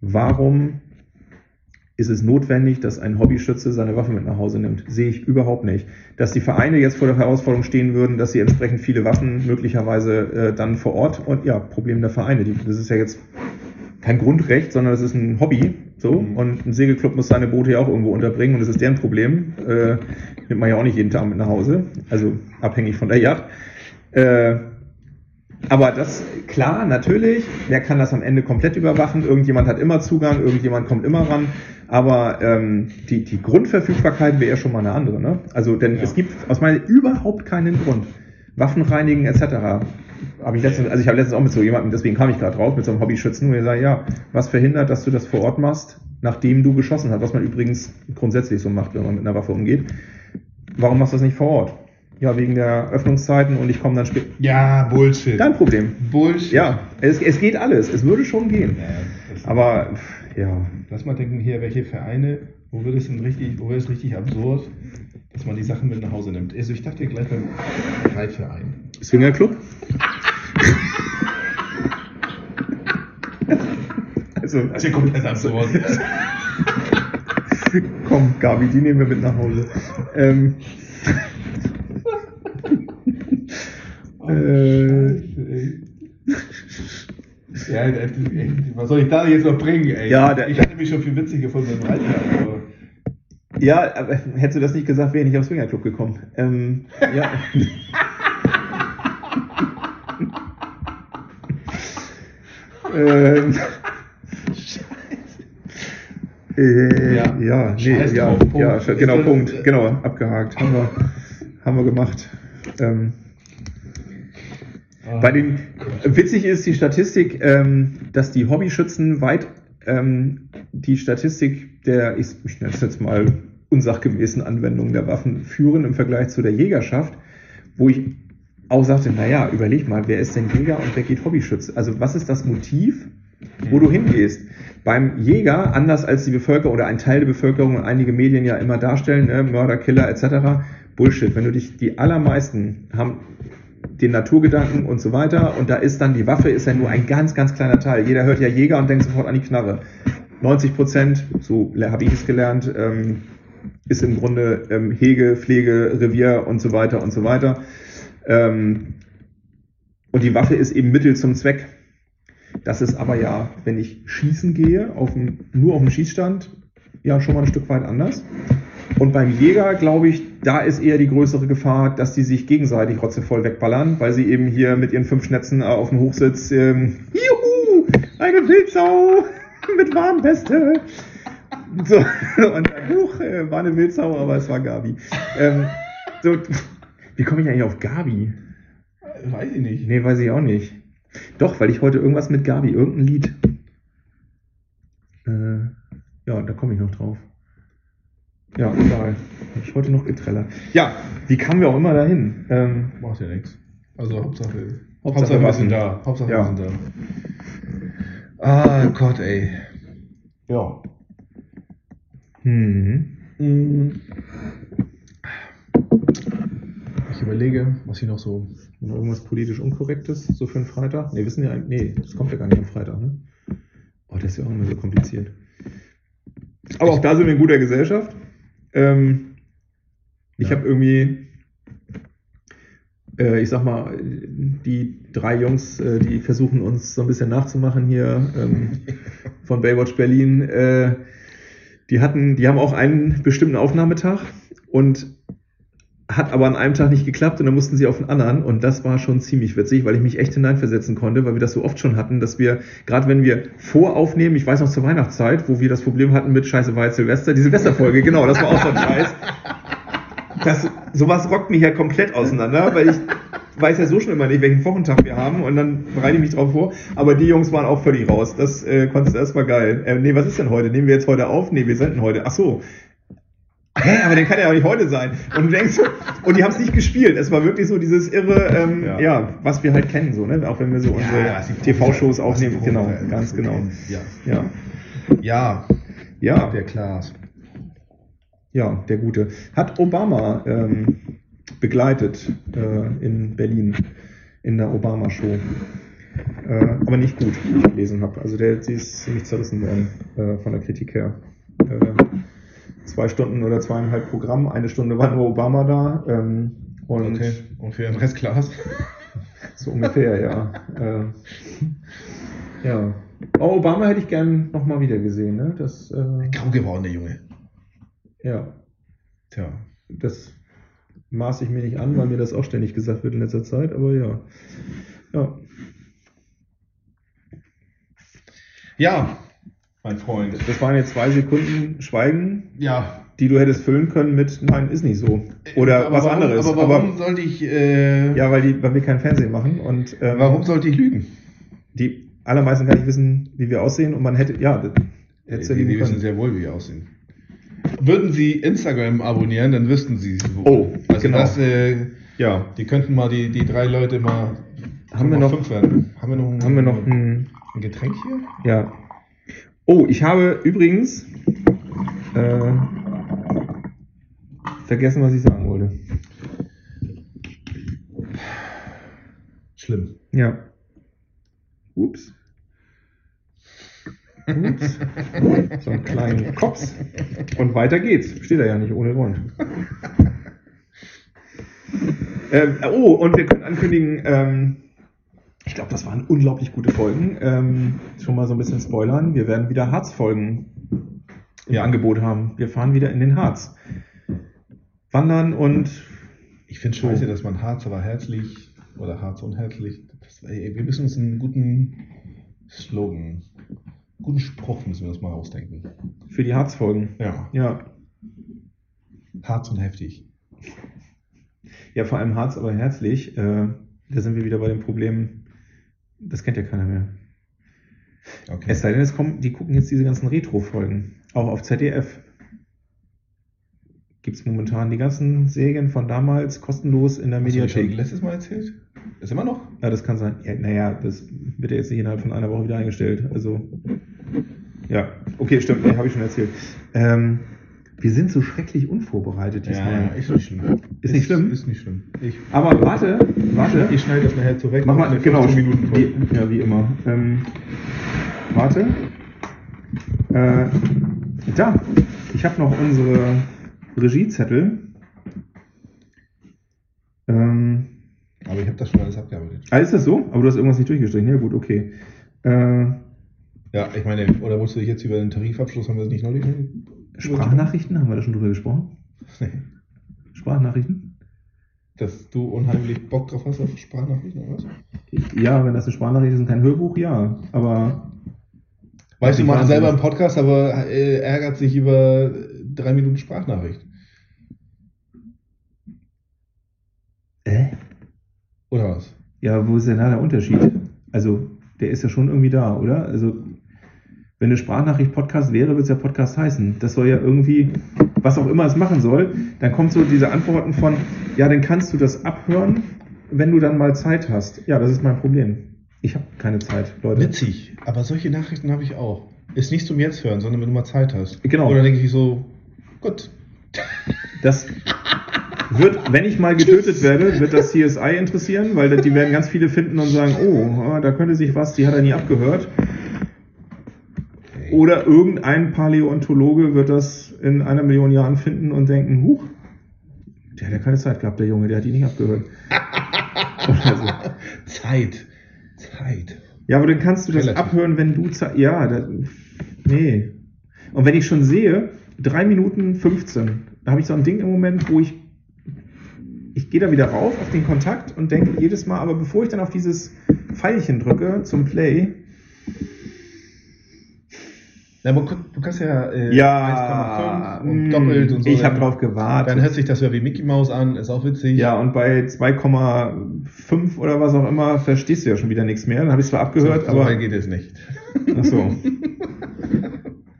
warum ist es notwendig, dass ein Hobbyschütze seine Waffe mit nach Hause nimmt? Sehe ich überhaupt nicht. Dass die Vereine jetzt vor der Herausforderung stehen würden, dass sie entsprechend viele Waffen möglicherweise äh, dann vor Ort und ja, Problem der Vereine. Die, das ist ja jetzt kein Grundrecht, sondern das ist ein Hobby. So. Mhm. Und ein Segelclub muss seine Boote ja auch irgendwo unterbringen und das ist deren Problem. Äh, nimmt man ja auch nicht jeden Tag mit nach Hause. Also abhängig von der Yacht. Äh, aber das, klar, natürlich, wer kann das am Ende komplett überwachen? Irgendjemand hat immer Zugang, irgendjemand kommt immer ran. Aber ähm, die, die Grundverfügbarkeit wäre ja schon mal eine andere. Ne? Also, denn Ja. es gibt aus meiner Sicht überhaupt keinen Grund. Waffen reinigen etc. Habe ich letztens, also ich habe letztens auch mit so jemandem, deswegen kam ich gerade drauf, mit so einem Hobbyschützen, und er sagt, ja, was verhindert, dass du das vor Ort machst, nachdem du geschossen hast, was man übrigens grundsätzlich so macht, wenn man mit einer Waffe umgeht. Warum machst du das nicht vor Ort? Ja, wegen der Öffnungszeiten und ich komme dann später. ja, Bullshit. Dein Problem. Bullshit. Ja, es, es geht alles. Es würde schon gehen. Ja, Aber ja, Lass mal denken, hier, welche Vereine, wo wird es denn richtig, wo wird es richtig absurd, dass man die Sachen mit nach Hause nimmt. Also ich dachte gleich beim Reitverein. Swingerclub? also, Das ist ja komplett absurd. komm, Gabi, die nehmen wir mit nach Hause. Ähm, äh, ja, was soll ich da jetzt noch bringen, ey? Ja, der- ich hatte mich schon viel witzig gefunden beim Reitverein, aber ja, aber hättest du das nicht gesagt, wäre ich nicht aufs Swingerclub gekommen. Ähm, ja. ähm, Äh, Ja. ja, nee, Scheiß ja, drauf, Punkt. ja, genau, Punkt, genau, abgehakt, haben wir, haben wir gemacht. Ähm, Ah, bei den, witzig ist die Statistik, ähm, dass die Hobbyschützen weit ähm, die Statistik der, ich, ich nenne es jetzt mal, unsachgemäßen Anwendung der Waffen führen im Vergleich zu der Jägerschaft, wo ich auch sagte, naja, überleg mal, wer ist denn Jäger und wer geht Hobbyschütze? Also was ist das Motiv, wo du hingehst? Beim Jäger, anders als die Bevölkerung oder ein Teil der Bevölkerung und einige Medien ja immer darstellen, ne, Mörder, Killer etc., Bullshit. Wenn du dich, die allermeisten haben den Naturgedanken und so weiter und da ist dann die Waffe, ist ja nur ein ganz, ganz kleiner Teil. Jeder hört ja Jäger und denkt sofort an die Knarre. 90 Prozent, so habe ich es gelernt, ähm, ist im Grunde ähm, Hege, Pflege, Revier und so weiter und so weiter. Ähm, und die Waffe ist eben Mittel zum Zweck. Das ist aber ja, wenn ich schießen gehe, auf dem, nur auf dem Schießstand, ja schon mal ein Stück weit anders. Und beim Jäger, glaube ich, da ist eher die größere Gefahr, dass die sich gegenseitig rotzevoll wegballern, weil sie eben hier mit ihren fünf Schnetzen äh, auf dem Hochsitz, ähm, juhu, eine Wildsau mit Warnweste. So, und dann, huch, äh, war eine Wildsau, aber es war Gabi. Ähm, so, wie komme ich eigentlich auf Gabi? weiß ich nicht. Nee, weiß ich auch nicht. Doch, weil ich heute irgendwas mit Gabi, irgendein Lied. Äh, ja, da komme ich noch drauf. Ja, egal. Ich heute noch getrellert. Ja, wie kamen wir auch immer dahin? Ähm, Macht ja nichts. Also Hauptsache, Hauptsache wir Waffen. sind da. Hauptsache Ja. wir sind da. Ah Gott, ey. Ja. hm. Mm. Ich überlege, was ich noch so. Noch irgendwas politisch Unkorrektes, so für einen Freitag? Nee, wissen wir eigentlich. Nee, das kommt ja gar nicht am Freitag, ne? Oh, das ist ja auch immer so kompliziert. Aber auch da sind wir in guter Gesellschaft. Ähm, ich Ja. habe irgendwie, äh, ich sag mal, die drei Jungs, äh, die versuchen uns so ein bisschen nachzumachen hier ähm, von Baywatch Berlin, äh, die hatten, die haben auch einen bestimmten Aufnahmetag und hat aber an einem Tag nicht geklappt und dann mussten sie auf den anderen und das war schon ziemlich witzig, weil ich mich echt hineinversetzen konnte, weil wir das so oft schon hatten, dass wir, gerade wenn wir voraufnehmen, ich weiß noch zur Weihnachtszeit, wo wir das Problem hatten mit Scheiße war Silvester, die Silvesterfolge, genau, das war auch so ein Scheiß. Das, sowas rockt mich ja komplett auseinander, weil ich weiß ja so schon immer nicht, welchen Wochentag wir haben und dann bereite ich mich drauf vor. Aber die Jungs waren auch völlig raus. Das äh, konntest du erstmal geil. Äh, nee, was ist denn heute? Nehmen wir jetzt heute auf? Nee, wir senden heute. Ach so. Hä, aber den kann ja auch nicht heute sein. Und du denkst so, und die haben es nicht gespielt. Es war wirklich so dieses irre, ähm, ja. Ja. was wir halt kennen, so, ne? Auch wenn wir so unsere die TV-Shows aufnehmen. Genau, Profis- ganz genau. Ja. Ja. Ja, Ja, der Klaas. ja, der Gute. Hat Obama ähm, begleitet äh, in Berlin in der Obama-Show. Äh, aber nicht gut, wie ich gelesen habe. Also der, sie ist ziemlich zerrissen worden äh, von der Kritik her. Zwei Stunden oder zweieinhalb Programm, eine Stunde war nur Obama da. Ähm, und Okay. Und für den Rest Klaas. so ungefähr, ja. Äh, ja. Oh, Obama hätte ich gern nochmal wieder gesehen, ne? Das, äh, Grau geworden, der Junge. ja, Tja. das maße ich mir nicht an, weil mir das auch ständig gesagt wird in letzter Zeit, aber ja. Ja, Ja, mein Freund. das waren jetzt zwei Sekunden Schweigen, Ja. die du hättest füllen können mit Nein, ist nicht so. Oder Aber was warum, anderes. Aber warum sollte ich, äh, ja, weil, die, weil wir kein Fernsehen machen und ähm, warum sollte ich lügen? die allermeisten gar nicht wissen, wie wir aussehen und man hätte, ja, hättest die, die wissen sehr wohl, wie wir aussehen. Würden Sie Instagram abonnieren, dann wüssten Sie es. Oh, also genau. das, äh, Ja, die könnten mal die, die drei Leute mal. Haben wir noch- fünf werden. Haben wir noch ein, haben wir noch ein ein Getränk hier? Ja. Oh, ich habe übrigens äh, vergessen, was ich sagen wollte. Schlimm. Ja. Ups. Ups. So einen kleinen Kops. Und weiter geht's. Steht da ja nicht ohne Grund. ähm, oh, und wir können ankündigen, ähm, ich glaube, das waren unglaublich gute Folgen. Ähm, schon mal so ein bisschen spoilern. Wir werden wieder Harz-Folgen im Ja. Angebot haben. Wir fahren wieder in den Harz. Wandern und Ich finde scheiße, dass man Harz aber herzlich oder Harz unherzlich. Das, ey, wir müssen uns einen guten Slogan, guten Spruch müssen wir uns mal ausdenken. für die Harz-Folgen. Ja. Ja. Harz und heftig. Ja, vor allem Harz, aber herzlich. Äh, da sind wir wieder bei dem Problem, das kennt ja keiner mehr. Okay. Es sei denn, es kommen, die gucken jetzt diese ganzen Retro-Folgen. Auch auf ZDF. Gibt es momentan die ganzen Serien von damals kostenlos in der Hast Mediathek. letztes Mal erzählt? Ist immer noch? Ja, das kann sein. Ja, naja, das wird ja jetzt nicht innerhalb von einer Woche wieder eingestellt. Also, ja, okay, stimmt, nee, habe ich schon erzählt. Ähm, wir sind so schrecklich unvorbereitet diesmal. ist nicht schlimm. Ist nicht schlimm? Ist nicht schlimm. Ich, Aber warte, warte. ich schneide das nachher weg. Mach mal, genau, 15 Minuten voll. wie, ja, wie immer. Ähm, warte. Äh, da, ich habe noch unsere Regiezettel. Ähm, Aber ich habe das schon alles abgearbeitet. ah, ist das so? Aber du hast irgendwas nicht durchgestrichen. Ja, gut, okay. Äh, Ja, ich meine, oder wolltest du dich jetzt über den Tarifabschluss, haben wir das nicht neulich? Sprachnachrichten, haben wir da schon drüber gesprochen? Nee. Sprachnachrichten? Dass du unheimlich Bock drauf hast auf Sprachnachrichten oder was? Ja, wenn das eine Sprachnachricht ist und kein Hörbuch, ja. Aber Weißt du, Ich macht selber einen Podcast, aber äh, ärgert sich über drei Minuten Sprachnachricht. äh? Oder was? Ja, wo ist denn da der Unterschied? Also, der ist ja schon irgendwie da, oder? Also, wenn eine Sprachnachricht Podcast wäre, würde es ja Podcast heißen. Das soll ja irgendwie, was auch immer es machen soll, dann kommt so diese Antworten von, ja, dann kannst du das abhören, wenn du dann mal Zeit hast. Ja, das ist mein Problem. Ich habe keine Zeit, Leute. Witzig, aber solche Nachrichten habe ich auch. Ist nicht zum Jetzt hören, sondern wenn du mal Zeit hast. Genau. Oder denke ich so, gut. Das wird, wenn ich mal getötet werde, wird das CSI interessieren, weil die werden ganz viele finden und sagen, oh, da könnte sich was, die hat er nie abgehört. Oder irgendein Paläontologe wird das in einer Million Jahren finden und denken, huch, der hat ja keine Zeit gehabt, der Junge, der hat ihn nicht abgehört. Oder so. Zeit. Zeit. Ja, aber dann kannst du das Relativ. abhören, wenn du Zeit. Ja, da, nee. Und wenn ich schon sehe, 3 Minuten 15, da habe ich so ein Ding im Moment, wo ich ich gehe da wieder rauf auf den Kontakt und denke jedes Mal, aber bevor ich dann auf dieses Pfeilchen drücke zum Play, Ja, aber du kannst ja, äh, ja, 1,5 und mh, doppelt und so. Ich habe drauf gewartet. Dann hört sich das ja wie Mickey Mouse an, ist auch witzig. ja, und bei 2,5 oder was auch immer verstehst du ja schon wieder nichts mehr. Dann habe ich zwar abgehört, so, aber. so weit geht es nicht. Ach so.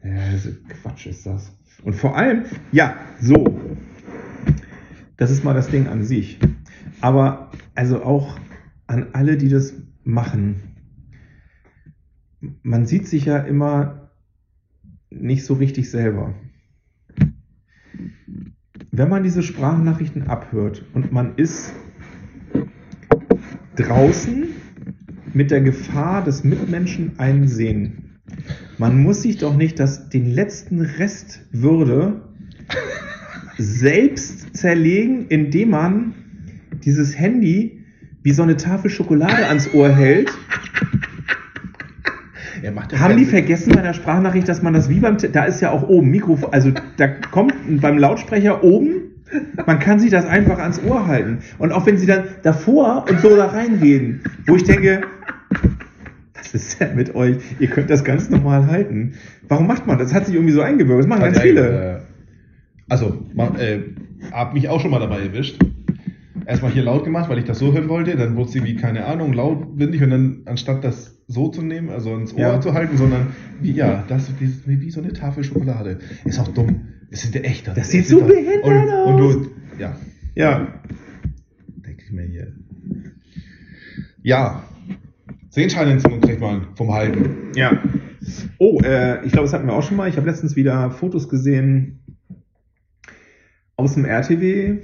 ja, ist Quatsch ist das. Und vor allem, ja, so. Das ist mal das Ding an sich. Aber also auch an alle, die das machen. Man sieht sich ja immer nicht so richtig selber. Wenn man diese Sprachnachrichten abhört und man ist draußen mit der Gefahr, dass Mitmenschen einen sehen. Man muss sich doch nicht das, den letzten Rest Würde selbst zerlegen, indem man dieses Handy wie so eine Tafel Schokolade ans Ohr hält. Er macht Haben die keinen- vergessen bei der Sprachnachricht, dass man das wie beim, da ist ja auch oben Mikrofon, also da kommt beim Lautsprecher oben, man kann sich das einfach ans Ohr halten. Und auch wenn sie dann davor und so da reingehen, wo ich denke, was ist denn mit euch? Ihr könnt das ganz normal halten. Warum macht man das? Das hat sich irgendwie so eingewirkt. Das machen ganz viele. Also, ma- äh, hab mich auch schon mal dabei erwischt. Erstmal hier laut gemacht, weil ich das so hören wollte. Dann wurde sie wie, keine Ahnung, laut windig. Und dann, anstatt das so zu nehmen, also ins Ohr Ja. zu halten, sondern wie, ja, das ist wie, wie so eine Tafel Schokolade. Ist auch dumm. Es sind ja echt. Das sieht so behindert und, und aus. du, ja, Ja. denke ich mir hier. Ja. Sehenscheinentzündung kriegt man vom Halten. Ja. Oh, äh, ich glaube, das hatten wir auch schon mal. Ich habe letztens wieder Fotos gesehen aus dem RTW,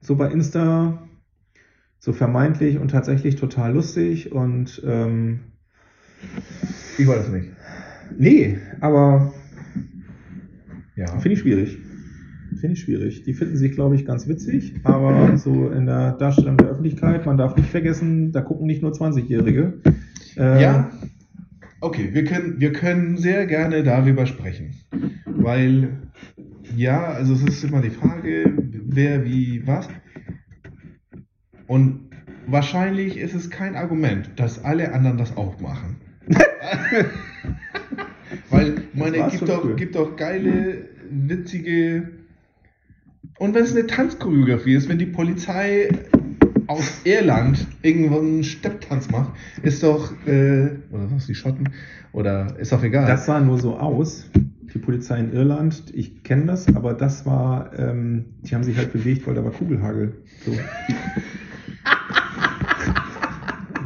so bei Insta, so vermeintlich und tatsächlich total lustig und ähm, Ich war das nicht. nee, aber Ja. finde ich schwierig. Finde ich schwierig. Die finden sich, glaube ich, ganz witzig, aber so in der Darstellung der Öffentlichkeit, man darf nicht vergessen, da gucken nicht nur 20-Jährige. Äh, Ja, okay, wir können, wir können sehr gerne darüber sprechen. Weil, ja, also es ist immer die Frage, wer, wie, was. Und wahrscheinlich ist es kein Argument, dass alle anderen das auch machen. Weil, meine, war's gibt doch, gibt doch geile, witzige. Und wenn es eine Tanzchoreografie ist, wenn die Polizei aus Irland irgendwo einen Stepptanz macht, ist doch, äh, oder was, die Schotten? Oder ist doch egal. Das sah nur so aus. Die Polizei in Irland, ich kenne das, aber das war, ähm, die haben sich halt bewegt, weil da war Kugelhagel. So.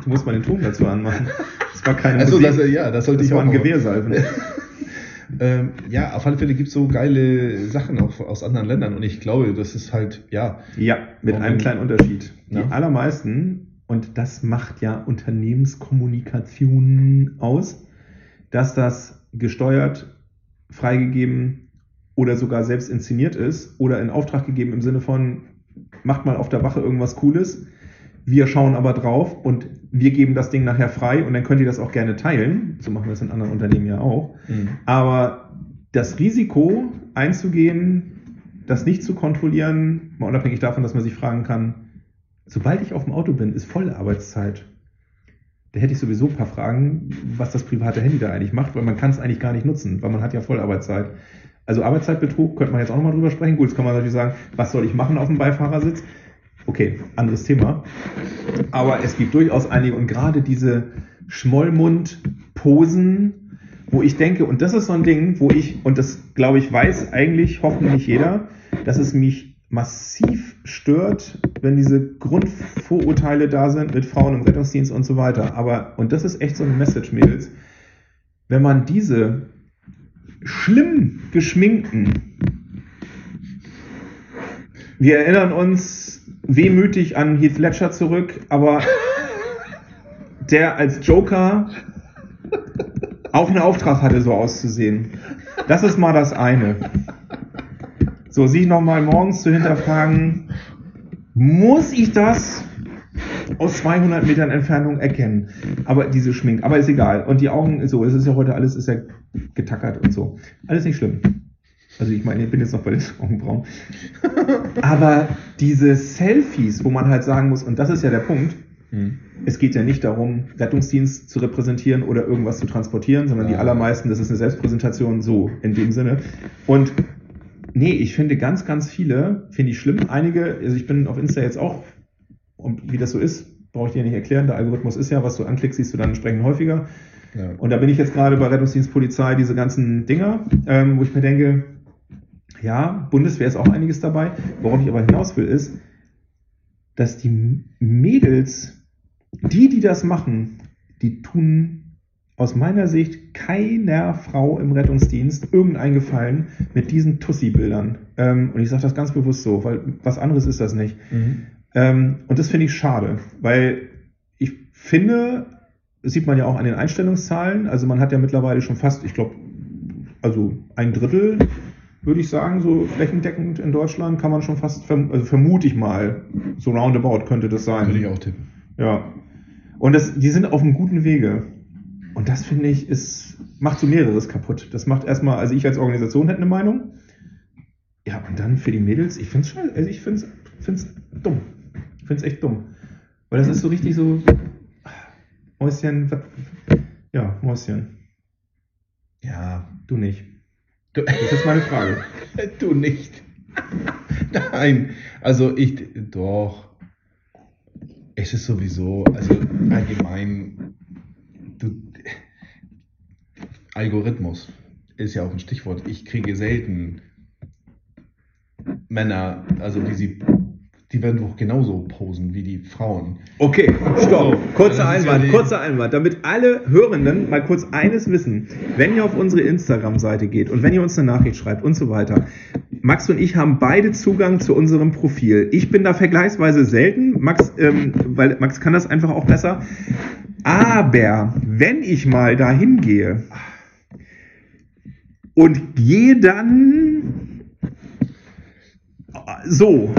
du musst mal den Ton dazu anmachen. Das war keine also, Musik, das, ja, das sollte das ich auch waren mal- Gewehrsalven. Ähm, ja, auf alle Fälle gibt es so geile Sachen auch aus anderen Ländern und ich glaube, das ist halt, ja, Ja, mit einem kleinen Unterschied. Die Ja. allermeisten, und das macht ja Unternehmenskommunikation aus, dass das gesteuert, freigegeben oder sogar selbst inszeniert ist oder in Auftrag gegeben im Sinne von, macht mal auf der Wache irgendwas Cooles, wir schauen aber drauf und wir geben das Ding nachher frei und dann könnt ihr das auch gerne teilen. So machen wir es in anderen Unternehmen ja auch. Aber das Risiko einzugehen, das nicht zu kontrollieren, mal unabhängig davon, dass man sich fragen kann, sobald ich auf dem Auto bin, ist volle Arbeitszeit. Da hätte ich sowieso ein paar Fragen, was das private Handy da eigentlich macht, weil man kann es eigentlich gar nicht nutzen, weil man hat ja Vollarbeitszeit. Also Arbeitszeitbetrug könnte man jetzt auch nochmal drüber sprechen. Gut, jetzt kann man natürlich sagen, was soll ich machen auf dem Beifahrersitz? Okay, anderes Thema. Aber es gibt durchaus einige und gerade diese Schmollmund-Posen, wo ich denke, und das ist so ein Ding, wo ich, und das glaube ich weiß eigentlich hoffentlich jeder, dass es mich massiv stört, wenn diese Grundvorurteile da sind mit Frauen im Rettungsdienst und so weiter. Aber, und das ist echt so eine Message, Mädels, wenn man diese schlimm geschminkten, wir erinnern uns wehmütig an Heath Ledger zurück, aber der als Joker auch einen Auftrag hatte, so auszusehen. Das ist mal das eine. So, sich nochmal morgens zu hinterfragen, muss ich das aus 200 Metern Entfernung erkennen? Aber diese Schmink, aber ist egal. Und die Augen, so, es ist ja heute alles ist ja getackert und so. Alles nicht schlimm. Also ich meine, ich bin jetzt noch bei den Augenbrauen. Aber diese Selfies, wo man halt sagen muss, und das ist ja der Punkt, Hm. es geht ja nicht darum, Rettungsdienst zu repräsentieren oder irgendwas zu transportieren, sondern die Ja. allermeisten, das ist eine Selbstpräsentation so in dem Sinne. Und nee, ich finde ganz, ganz viele, finde ich schlimm. Einige, also ich bin auf Insta jetzt auch, und wie das so ist, brauche ich dir nicht erklären. Der Algorithmus ist ja, was du anklickst, siehst du dann entsprechend häufiger. Ja. Und da bin ich jetzt gerade bei Rettungsdienst, Polizei, diese ganzen Dinger, ähm, wo ich mir denke, ja, Bundeswehr ist auch einiges dabei. Worauf ich aber hinaus will, ist, dass die Mädels, die, die das machen, die tun aus meiner Sicht keiner Frau im Rettungsdienst irgendeinen Gefallen mit diesen Tussi-Bildern. Ähm, und ich sage das ganz bewusst so, weil was anderes ist das nicht. Mhm. Ähm, und das finde ich schade, weil ich finde, das sieht man ja auch an den Einstellungszahlen, also man hat ja mittlerweile schon fast, ich glaube, also ein Drittel, würde ich sagen, so flächendeckend in Deutschland kann man schon fast, verm also vermute ich mal, so roundabout könnte das sein. Würde ich auch tippen. Ja. Und das, die sind auf einem guten Wege. Und das finde ich, ist, macht so mehreres kaputt. Das macht erstmal, also ich als Organisation hätte eine Meinung. Ja, und dann für die Mädels, ich finde es scheiße, also ich finde es dumm. Ich finde es echt dumm. Weil das ist so richtig so, Mäuschen, ja, Mäuschen, Ja. du nicht. Du, Das ist meine Frage. du nicht. Nein. Also ich, doch. Es ist sowieso, also allgemein, du, Algorithmus ist ja auch ein Stichwort. Ich kriege selten Männer, also die sie, die werden doch genauso posen wie die Frauen. Okay, stopp. Kurzer Einwand, kurzer Einwand. Damit alle Hörenden mal kurz eines wissen. Wenn ihr auf unsere Instagram-Seite geht und wenn ihr uns eine Nachricht schreibt und so weiter. Max und ich haben beide Zugang zu unserem Profil. Ich bin da vergleichsweise selten. Max, ähm, weil Max kann das einfach auch besser. Aber wenn ich mal dahin gehe und gehe dann so,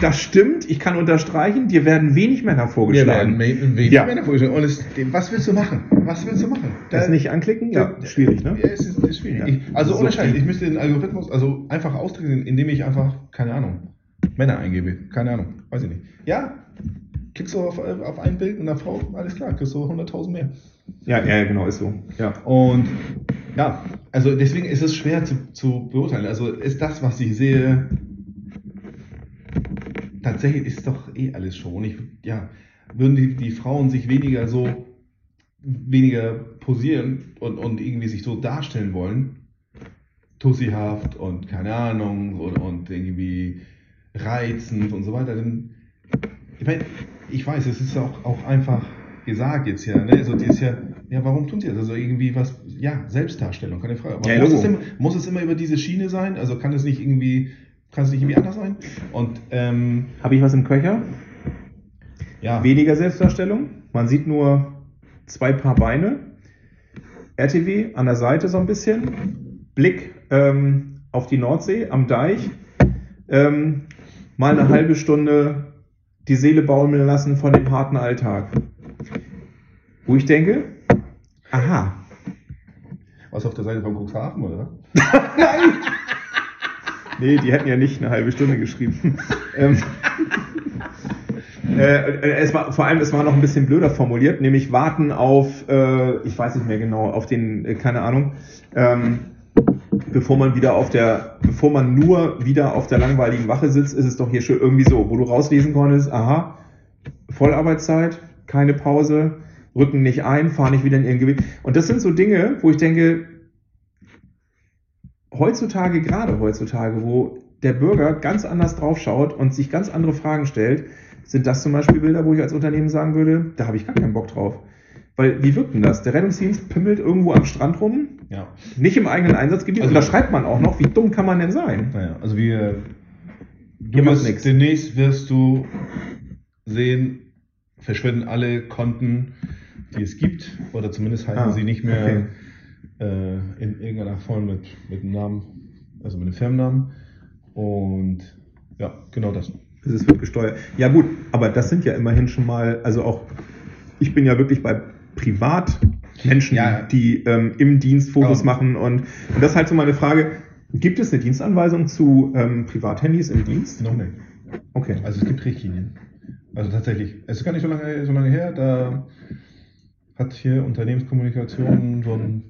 das stimmt, ich kann unterstreichen, dir werden wenig Männer vorgeschlagen. werden wenig Ja. Männer vorgeschlagen. Und es, was willst du machen? Was willst du machen? Das Da- nicht anklicken? Ja, Da- schwierig, ne? Ja, es ist, ist schwierig. Ja. Ich, also So ohne Scheiß, ich müsste den Algorithmus also einfach austricksen, indem ich einfach, keine Ahnung, Männer eingebe. Keine Ahnung, weiß ich nicht. Ja, klickst du auf, auf ein Bild einer Frau, alles klar, kriegst du 100.000 mehr. Ja, ja, genau, ist so. Ja. Und ja, also deswegen ist es schwer zu, zu beurteilen. Also ist das, was ich sehe, tatsächlich ist doch eh alles schon. Ich, ja, würden die, die Frauen sich weniger so, weniger posieren und, und irgendwie sich so darstellen wollen, tussihaft und keine Ahnung und, und irgendwie reizend und so weiter, dann, ich meine, ich weiß, es ist auch, auch einfach gesagt jetzt ja, ne? Also ist ja, ja, warum tun sie das? Also irgendwie was, ja, Selbstdarstellung, keine Frage. Aber Ja, muss, es immer, muss es immer über diese Schiene sein? Also kann es nicht irgendwie, kann es nicht irgendwie anders sein? Und ähm, Habe ich was im Köcher? ja, Weniger Selbstdarstellung. Man sieht nur zwei Paar Beine. RTW an der Seite so ein bisschen. Blick ähm, auf die Nordsee am Deich. Ähm, mal eine halbe Stunde die Seele baumeln lassen von dem harten Alltag. Wo ich denke, aha, was auf der Seite von Cuxhaven, oder? Nee, die hätten ja nicht eine halbe Stunde geschrieben. ähm, äh, es war vor allem, es war noch ein bisschen blöder formuliert, nämlich warten auf, äh, ich weiß nicht mehr genau, auf den, äh, keine Ahnung, ähm, bevor man wieder auf der, bevor man nur wieder auf der langweiligen Wache sitzt, ist es doch hier schon irgendwie so, wo du rauslesen konntest, aha, Vollarbeitszeit, keine Pause, rücken nicht ein, fahren nicht wieder in ihren Gewicht. Und das sind so Dinge, wo ich denke, heutzutage, gerade heutzutage, wo der Bürger ganz anders drauf schaut und sich ganz andere Fragen stellt, sind das zum Beispiel Bilder, wo ich als Unternehmen sagen würde, da habe ich gar keinen Bock drauf. Weil, wie wirkt denn das? Der Rettungsdienst pimmelt irgendwo am Strand rum, Ja. nicht im eigenen Einsatzgebiet, Also- und da schreibt man auch noch, wie dumm kann man denn sein? Naja, also wir. Du wirst, demnächst wirst du sehen, verschwinden alle Konten, die es gibt, oder zumindest heißen Ah, sie nicht mehr äh, in irgendeiner Form mit, mit einem Namen, also mit einem Firmennamen. Und ja, genau das. Es wird gesteuert. Ja gut, aber das sind ja immerhin schon mal, also auch, ich bin ja wirklich bei Privatmenschen, Ja. die ähm, im Dienst Fokus Aber- machen und, und das ist halt so meine Frage, Gibt es eine Dienstanweisung zu ähm, Privathandys im Dienst? Noch nicht. Okay. Also es gibt Richtlinien. Also tatsächlich. Es ist gar nicht so lange, so lange her, da hat hier Unternehmenskommunikation so einen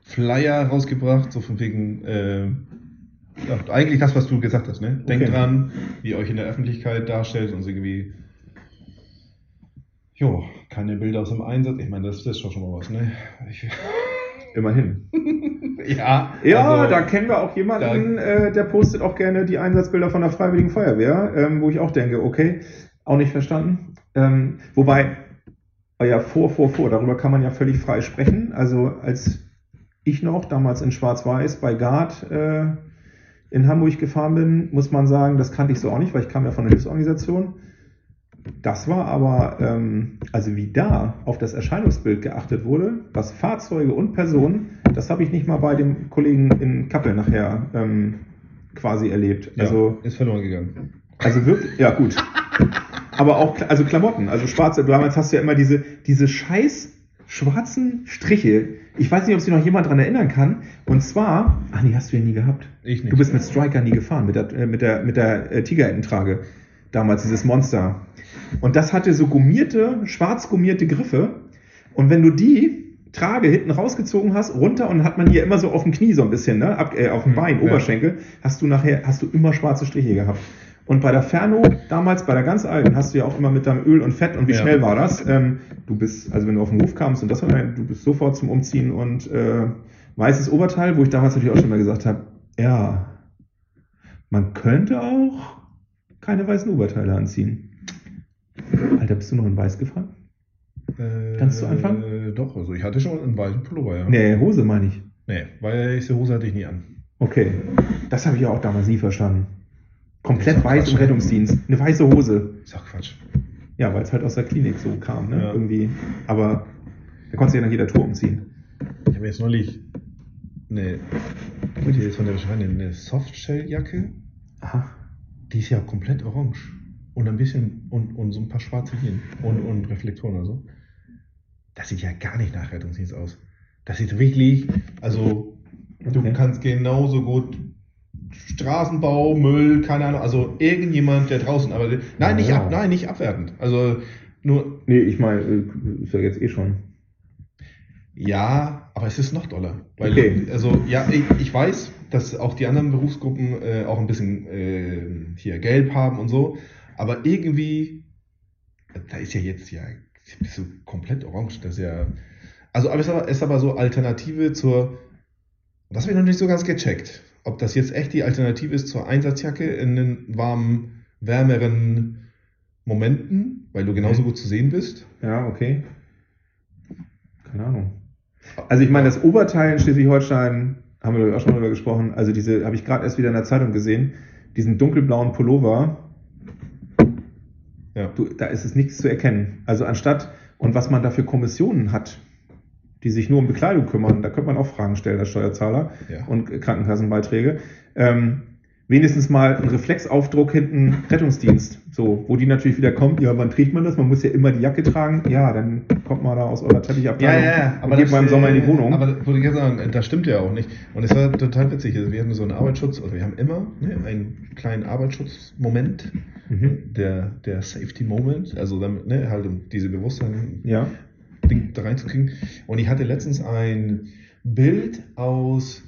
Flyer rausgebracht, so von wegen, äh, eigentlich das, was du gesagt hast, ne? Denkt Okay. dran, wie ihr euch in der Öffentlichkeit darstellt und so irgendwie, jo, keine Bilder aus dem Einsatz. Ich meine, das, ist schon schon mal was, ne? Ich, Immerhin. ja, Ja, also- da kennen wir auch jemanden, äh, der postet auch gerne die Einsatzbilder von der Freiwilligen Feuerwehr, ähm, wo ich auch denke, okay, auch nicht verstanden. Ähm, wobei, ja, vor, vor, vor, darüber kann man ja völlig frei sprechen. Also als ich noch damals in Schwarz-Weiß bei Gard äh, in Hamburg gefahren bin, muss man sagen, das kannte ich so auch nicht, weil ich kam ja von der Hilfsorganisation. Das war aber, ähm, also wie da auf das Erscheinungsbild geachtet wurde, was Fahrzeuge und Personen, das habe ich nicht mal bei dem Kollegen in Kappel nachher ähm, quasi erlebt. ja, Also, ist verloren gegangen. also wirklich, ja gut. Aber auch, also Klamotten, also schwarze, damals hast du ja immer diese, diese scheiß schwarzen Striche. Ich weiß nicht, ob sich noch jemand dran erinnern kann. Und zwar, ach nee, hast du ja nie gehabt. Ich nicht. Du bist mit Striker nie gefahren, mit der, äh, mit der, mit der äh, Tigerententrage. Damals, dieses Monster. Und das hatte so gummierte, schwarz gummierte Griffe. Und wenn du die Trage hinten rausgezogen hast, runter und hat man hier immer so auf dem Knie so ein bisschen, ne, ab, äh, auf dem Hm, Bein, ja. Oberschenkel, hast du nachher, hast du immer schwarze Striche gehabt. Und bei der Ferno, damals bei der ganz alten, hast du ja auch immer mit deinem Öl und Fett und wie Ja. schnell war das? Ähm, du bist, also wenn du auf den Hof kamst und das war, dein- du bist sofort zum Umziehen und äh, weißes Oberteil, wo ich damals natürlich auch schon mal gesagt habe, ja, man könnte auch keine weißen Oberteile anziehen. Alter, bist du noch in weiß gefahren? Äh, Kannst du anfangen? Äh, doch, also ich hatte schon einen weißen Pullover, ja. Nee, Hose meine ich. Nee, weil diese Hose hatte ich nie an. Okay. Das habe ich ja auch damals nie verstanden. Komplett ist doch weiß im Quatsch. Rettungsdienst. Eine weiße Hose. Ist auch Quatsch. Ja, weil es halt aus der Klinik so kam, ne? Ja. Irgendwie. Aber da konntest du ja nach jeder Tour umziehen. Ich habe jetzt neulich eine, ich jetzt von der beschreiben, eine Softshelljacke, Aha. die ist ja komplett orange. Und ein bisschen, und, und so ein paar schwarze Linien und, und Reflektoren oder so. Das sieht ja gar nicht nach Rettungsdienst aus. Das sieht wirklich, also du Okay. kannst genauso gut Straßenbau, Müll, keine Ahnung, also irgendjemand, der draußen arbeitet. Nein, nicht Ja. ab, nein, nicht abwertend. Also nur, Nee, ich meine, äh, ist ja jetzt eh schon. Ja, aber es ist noch doller. Weil, Okay. also, ja, ich, ich weiß, dass auch die anderen Berufsgruppen äh, auch ein bisschen äh, hier gelb haben und so, aber irgendwie, da ist ja jetzt ja bist du komplett orange. Das ist ja, also, aber es ist aber, ist aber so Alternative zur, das habe ich noch nicht so ganz gecheckt, ob das jetzt echt die Alternative ist zur Einsatzjacke in den warmen, wärmeren Momenten, weil du genauso gut zu sehen bist. Ja, okay. Keine Ahnung. Also ich meine, das Oberteil in Schleswig-Holstein, haben wir auch schon drüber gesprochen, also diese, habe ich gerade erst wieder in der Zeitung gesehen, diesen dunkelblauen Pullover, Ja. du, da ist es nichts zu erkennen. Also anstatt, und was man da für Kommissionen hat, die sich nur um Bekleidung kümmern, da könnte man auch Fragen stellen als Steuerzahler Ja. und Krankenkassenbeiträge. Ähm, wenigstens mal ein Reflexaufdruck hinten Rettungsdienst. So, wo die natürlich wieder kommt, ja, wann trägt man das? Man muss ja immer die Jacke tragen. Ja, dann kommt man da aus eurer Teppichabteilung und geht mal im Sommer in die Wohnung. äh, Aber würde ich ja sagen, das stimmt ja auch nicht. Und es war total witzig. Also wir hatten so einen Arbeitsschutz, also wir haben immer ne, einen kleinen Arbeitsschutzmoment, mhm. der, der Safety Moment, also damit, ne, halt um diese Bewusstsein Ja. Ding da reinzukriegen. Und ich hatte letztens ein Bild aus,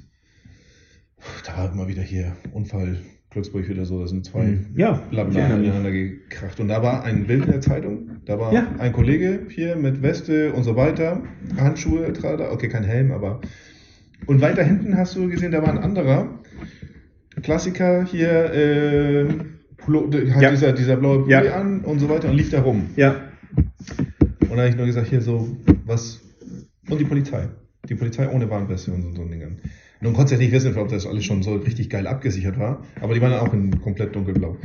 da war immer wieder hier Unfall, Glücksburg wieder so, da sind zwei Mhm. Ja, mich. ineinander gekracht. Und da war ein Bild in der Zeitung, da war Ja. ein Kollege hier mit Weste und so weiter, Handschuhe, tralala, okay, kein Helm, aber. Und weiter hinten hast du gesehen, da war ein anderer Klassiker hier, äh, Pullo, hat Ja. dieser, dieser blaue Pulli Ja. an und so weiter und lief da rum. Ja. Und da habe ich nur gesagt, hier so, was. Und die Polizei. Die Polizei ohne Warnweste und so, so Dingen. Nun konntest du ja nicht wissen, ob das alles schon so richtig geil abgesichert war, aber die waren dann auch in komplett dunkelblau.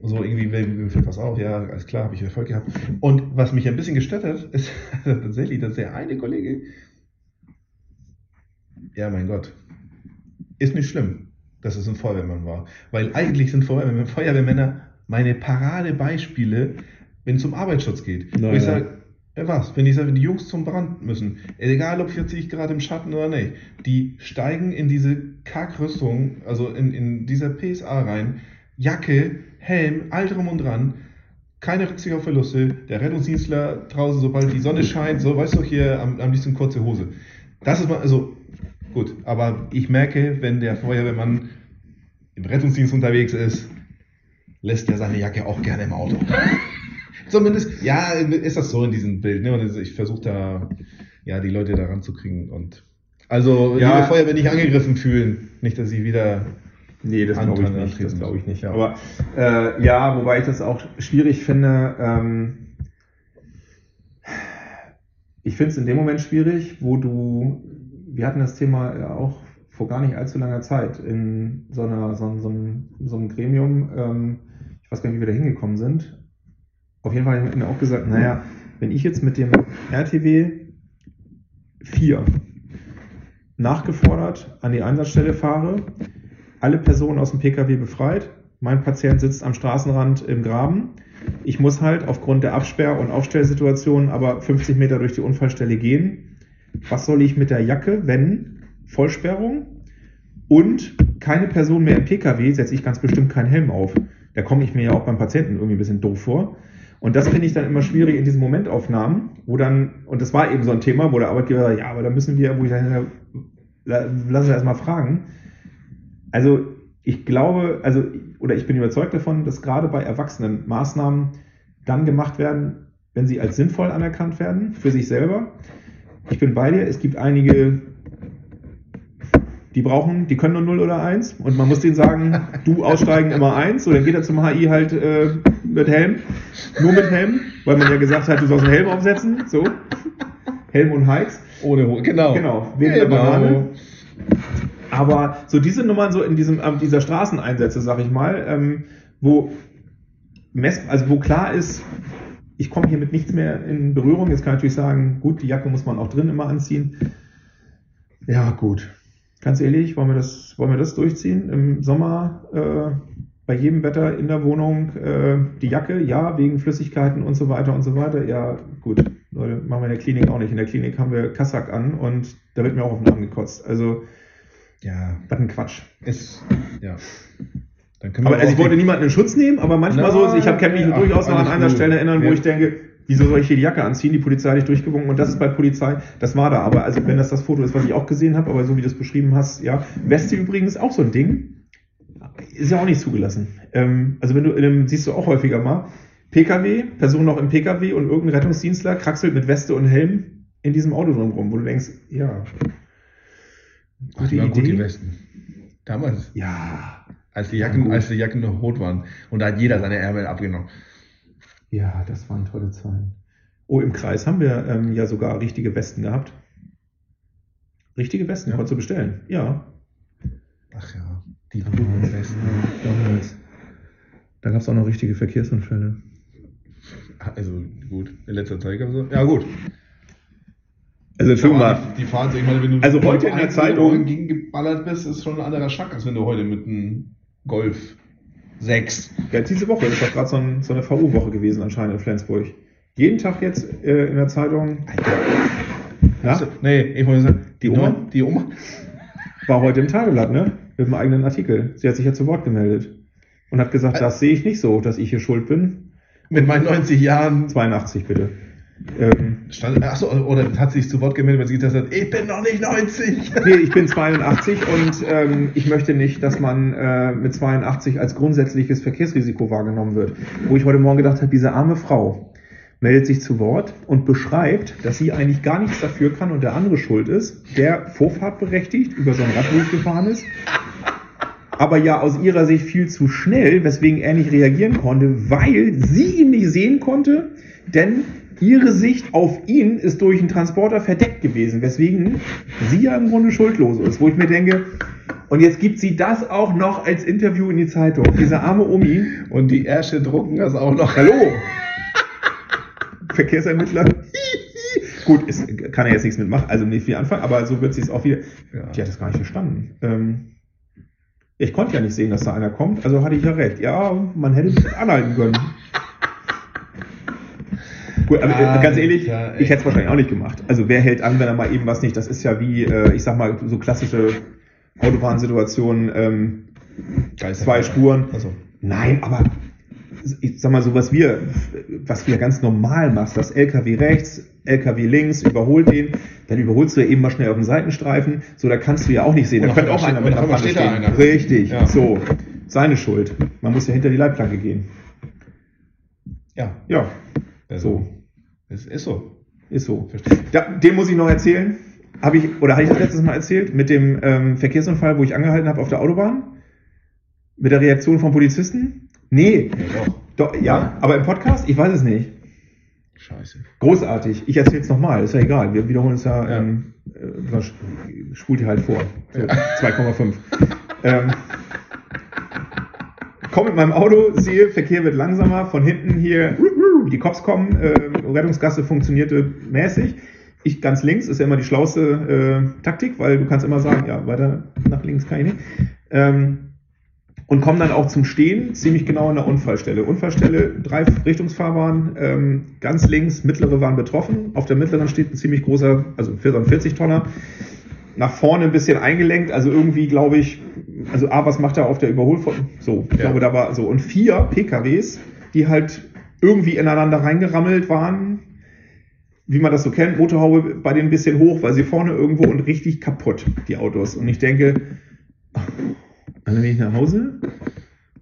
So irgendwie, wem fällt was auf? Ja, alles klar, habe ich Erfolg gehabt. Und was mich ein bisschen gestört hat, ist tatsächlich, dass der eine Kollege, ja mein Gott, ist nicht schlimm, dass es ein Feuerwehrmann war. Weil eigentlich sind Feuerwehrmänner, Feuerwehrmänner meine Paradebeispiele, wenn es um Arbeitsschutz geht. Wo ich sage, Ja was, wenn die, die Jungs zum Brand müssen, egal ob 40 Grad im Schatten oder nicht, die steigen in diese Kackrüstung, also in, in dieser PSA rein, Jacke, Helm, all drum und dran, keine Rücksicht auf Verluste, der Rettungsdienstler draußen, sobald die Sonne scheint, so, weißt du, hier am, am liebsten kurze Hose. Das ist mal, also, gut, aber ich merke, wenn der Feuerwehrmann im Rettungsdienst unterwegs ist, lässt er seine Jacke auch gerne im Auto. Zumindest, ja, ist das so in diesem Bild. Ne? Und ich versuche da, ja, die Leute da ranzukriegen. Und also, Ja. liebe Feuerwehr nicht angegriffen fühlen. Nicht, dass sie wieder. Nee, das glaube ich nicht. Das glaube ich nicht. Ja. Aber äh, ja, wobei ich das auch schwierig finde. Ähm, ich finde es in dem Moment schwierig, wo du, wir hatten das Thema ja auch vor gar nicht allzu langer Zeit in so, einer, so, so, einem, so einem Gremium, ähm, ich weiß gar nicht, wie wir da hingekommen sind. Auf jeden Fall haben wir auch gesagt, naja, wenn ich jetzt mit dem RTW 4 nachgefordert an die Einsatzstelle fahre, alle Personen aus dem Pkw befreit, mein Patient sitzt am Straßenrand im Graben, ich muss halt aufgrund der Absperr- und Aufstellsituation aber 50 Meter durch die Unfallstelle gehen. Was soll ich mit der Jacke, wenn Vollsperrung und keine Person mehr im Pkw, setze ich ganz bestimmt keinen Helm auf. Da komme ich mir ja auch beim Patienten irgendwie ein bisschen doof vor. Und das finde ich dann immer schwierig in diesen Momentaufnahmen, wo dann, und das war eben so ein Thema, wo der Arbeitgeber sagt, ja, aber da müssen wir, wo ich dann, la- lass uns erst mal fragen. Also ich glaube, also, oder ich bin überzeugt davon, dass gerade bei Erwachsenen Maßnahmen dann gemacht werden, wenn sie als sinnvoll anerkannt werden, für sich selber. Ich bin bei dir, es gibt einige, die brauchen, die können nur 0 oder 1 und man muss denen sagen, du aussteigen immer 1, so dann geht er zum HI halt äh, mit Helm, nur mit Helm, weil man ja gesagt hat, du sollst einen Helm aufsetzen, so. Helm und Heiz. Ohne Hose. Genau. Genau, wegen der Banane. Aber so diese Nummern so in diesem, ähm, dieser Straßeneinsätze, sag ich mal, ähm, wo mess, also wo klar ist, ich komme hier mit nichts mehr in Berührung. Jetzt kann ich natürlich sagen, gut, die Jacke muss man auch drin immer anziehen. Ja, gut. Ganz ehrlich, wollen wir das, wollen wir das durchziehen? Im Sommer äh, bei jedem Wetter in der Wohnung äh, die Jacke, ja, wegen Flüssigkeiten und so weiter und so weiter. Ja, gut. Leute, machen wir in der Klinik auch nicht. In der Klinik haben wir Kassack an und da wird mir auch auf den Arm gekotzt. Also, Ja, was ein Quatsch. ist, ja. Dann können Aber also ich wollte niemanden in Schutz nehmen, aber manchmal Nein, so, ich habe kann mich ach, durchaus noch an einer. Stelle erinnern, wo Ja. ich denke, wieso soll ich hier die Jacke anziehen? Die Polizei hat dich durchgewunken und das ist bei Polizei, das war da. Aber also wenn das das Foto ist, was ich auch gesehen habe, aber so wie du es beschrieben hast, ja. Weste übrigens auch so ein Ding. Ist ja auch nicht zugelassen. Ähm, also wenn du in einem, siehst du auch häufiger mal, PKW, Person noch im PKW und irgendein Rettungsdienstler kraxelt mit Weste und Helm in diesem Auto drum rum, wo du denkst, ja. Die waren gut, die Westen. Damals, Ja. als die Ja, Jacken, als die Jacken noch rot waren. Und da hat jeder seine Ärmel abgenommen. Ja, das waren tolle Zahlen. Oh, im Kreis haben wir ähm, ja sogar richtige Westen gehabt. Richtige Westen, Ja. konntest du bestellen. Ja. Ach ja, die guten Westen. damals. Da gab es auch noch richtige Verkehrsunfälle. Also gut, in letzter Zeit gab es so. Ja gut. Also Aber mal, Die, die Fahrt, ich meine, wenn du Also heute in der Zeitung- gegengeballert bist, ist schon ein anderer Schack, als wenn du heute mit einem Golf 6. ja, diese Woche ist doch gerade so, ein, so eine VU-Woche gewesen anscheinend in Flensburg. Jeden Tag jetzt äh, in der Zeitung. Ja, Also, nee, ich wollte sagen, die, Oma? Oma, die Oma. war heute im Tageblatt, ne? Mit einem eigenen Artikel. Sie hat sich ja zu Wort gemeldet. Und hat gesagt, das sehe ich nicht so, dass ich hier schuld bin. Mit meinen 90 Jahren 82 bitte. Ähm, stand, achso, oder hat sich zu Wort gemeldet, weil sie gesagt hat, ich bin noch nicht 90. Nee, ich bin 82 und ähm, ich möchte nicht, dass man äh, mit 82 als grundsätzliches Verkehrsrisiko wahrgenommen wird. Wo ich heute Morgen gedacht habe, diese arme Frau meldet sich zu Wort und beschreibt, dass sie eigentlich gar nichts dafür kann und der andere schuld ist, der vorfahrtberechtigt über so einen Radweg gefahren ist, aber ja aus ihrer Sicht viel zu schnell, weswegen er nicht reagieren konnte, weil sie ihn nicht sehen konnte, denn ihre Sicht auf ihn ist durch einen Transporter verdeckt gewesen, weswegen sie ja im Grunde schuldlos ist, wo ich mir denke, und jetzt gibt sie das auch noch als Interview in die Zeitung, diese arme Omi, Und die Ärsche drucken das auch noch. hallo, Verkehrsermittler, gut, ist, kann er jetzt nichts mitmachen, also nicht viel anfangen, aber so wird sie es auch wieder, Ja. die hat das gar nicht verstanden. Ähm, ich konnte ja nicht sehen, dass da einer kommt, also hatte ich ja recht. Ja, man hätte mich anhalten können. Gut, aber äh, ganz ehrlich, Alter, ich ey. hätte es wahrscheinlich auch nicht gemacht. Also wer hält an, wenn er mal eben was nicht? Das ist ja wie, äh, ich sag mal, so klassische Autobahnsituationen, ähm, zwei Spuren. Also, Nein, aber ich sag mal so, was wir, was wir ganz normal machst, das LKW rechts, LKW links, überholt den, dann überholst du ja eben mal schnell auf den Seitenstreifen, so da kannst du ja auch nicht sehen. Da könnte auch einer mit einer einmal stehen. einer. Richtig, Ja. so. Seine Schuld. Man muss ja hinter die Leitplanke gehen. ja, Ja, also, so. Es ist so. Ist so. Verstehe. Ja, den muss ich noch erzählen. Habe ich, oder hatte ich das letztes Mal erzählt, mit dem ähm, Verkehrsunfall, wo ich angehalten habe auf der Autobahn? Mit der Reaktion vom Polizisten? Nee. Ja, doch. Doch, ja, Ja. aber im Podcast? Ich weiß es nicht. Scheiße. Großartig. Ich erzähle es nochmal, ist ja egal. Wir wiederholen es ja, Ja. Ähm, äh, spult ihr halt vor. So, 2,5. ähm, komm mit meinem Auto, sehe, Verkehr wird langsamer, von hinten hier, die Cops kommen, ähm, Rettungsgasse funktionierte mäßig. Ich ganz links, ist ja immer die schlauste äh, Taktik, weil du kannst immer sagen, ja, weiter nach links kann ich nicht. Ähm, und kommen dann auch zum Stehen, ziemlich genau an der Unfallstelle. Unfallstelle, drei Richtungsfahrbahnen, ähm, ganz links, mittlere waren betroffen. Auf der mittleren steht ein ziemlich großer, also für so ein 40-Tonner, nach vorne ein bisschen eingelenkt, also irgendwie glaube ich, also A, was macht er auf der Überholform? So, ich Ja. glaube, da war so. Und vier PKWs, die halt irgendwie ineinander reingerammelt waren, wie man das so kennt, Motorhaube bei denen ein bisschen hoch, weil sie vorne irgendwo und richtig kaputt, die Autos. Und ich denke, alle nicht nach Hause?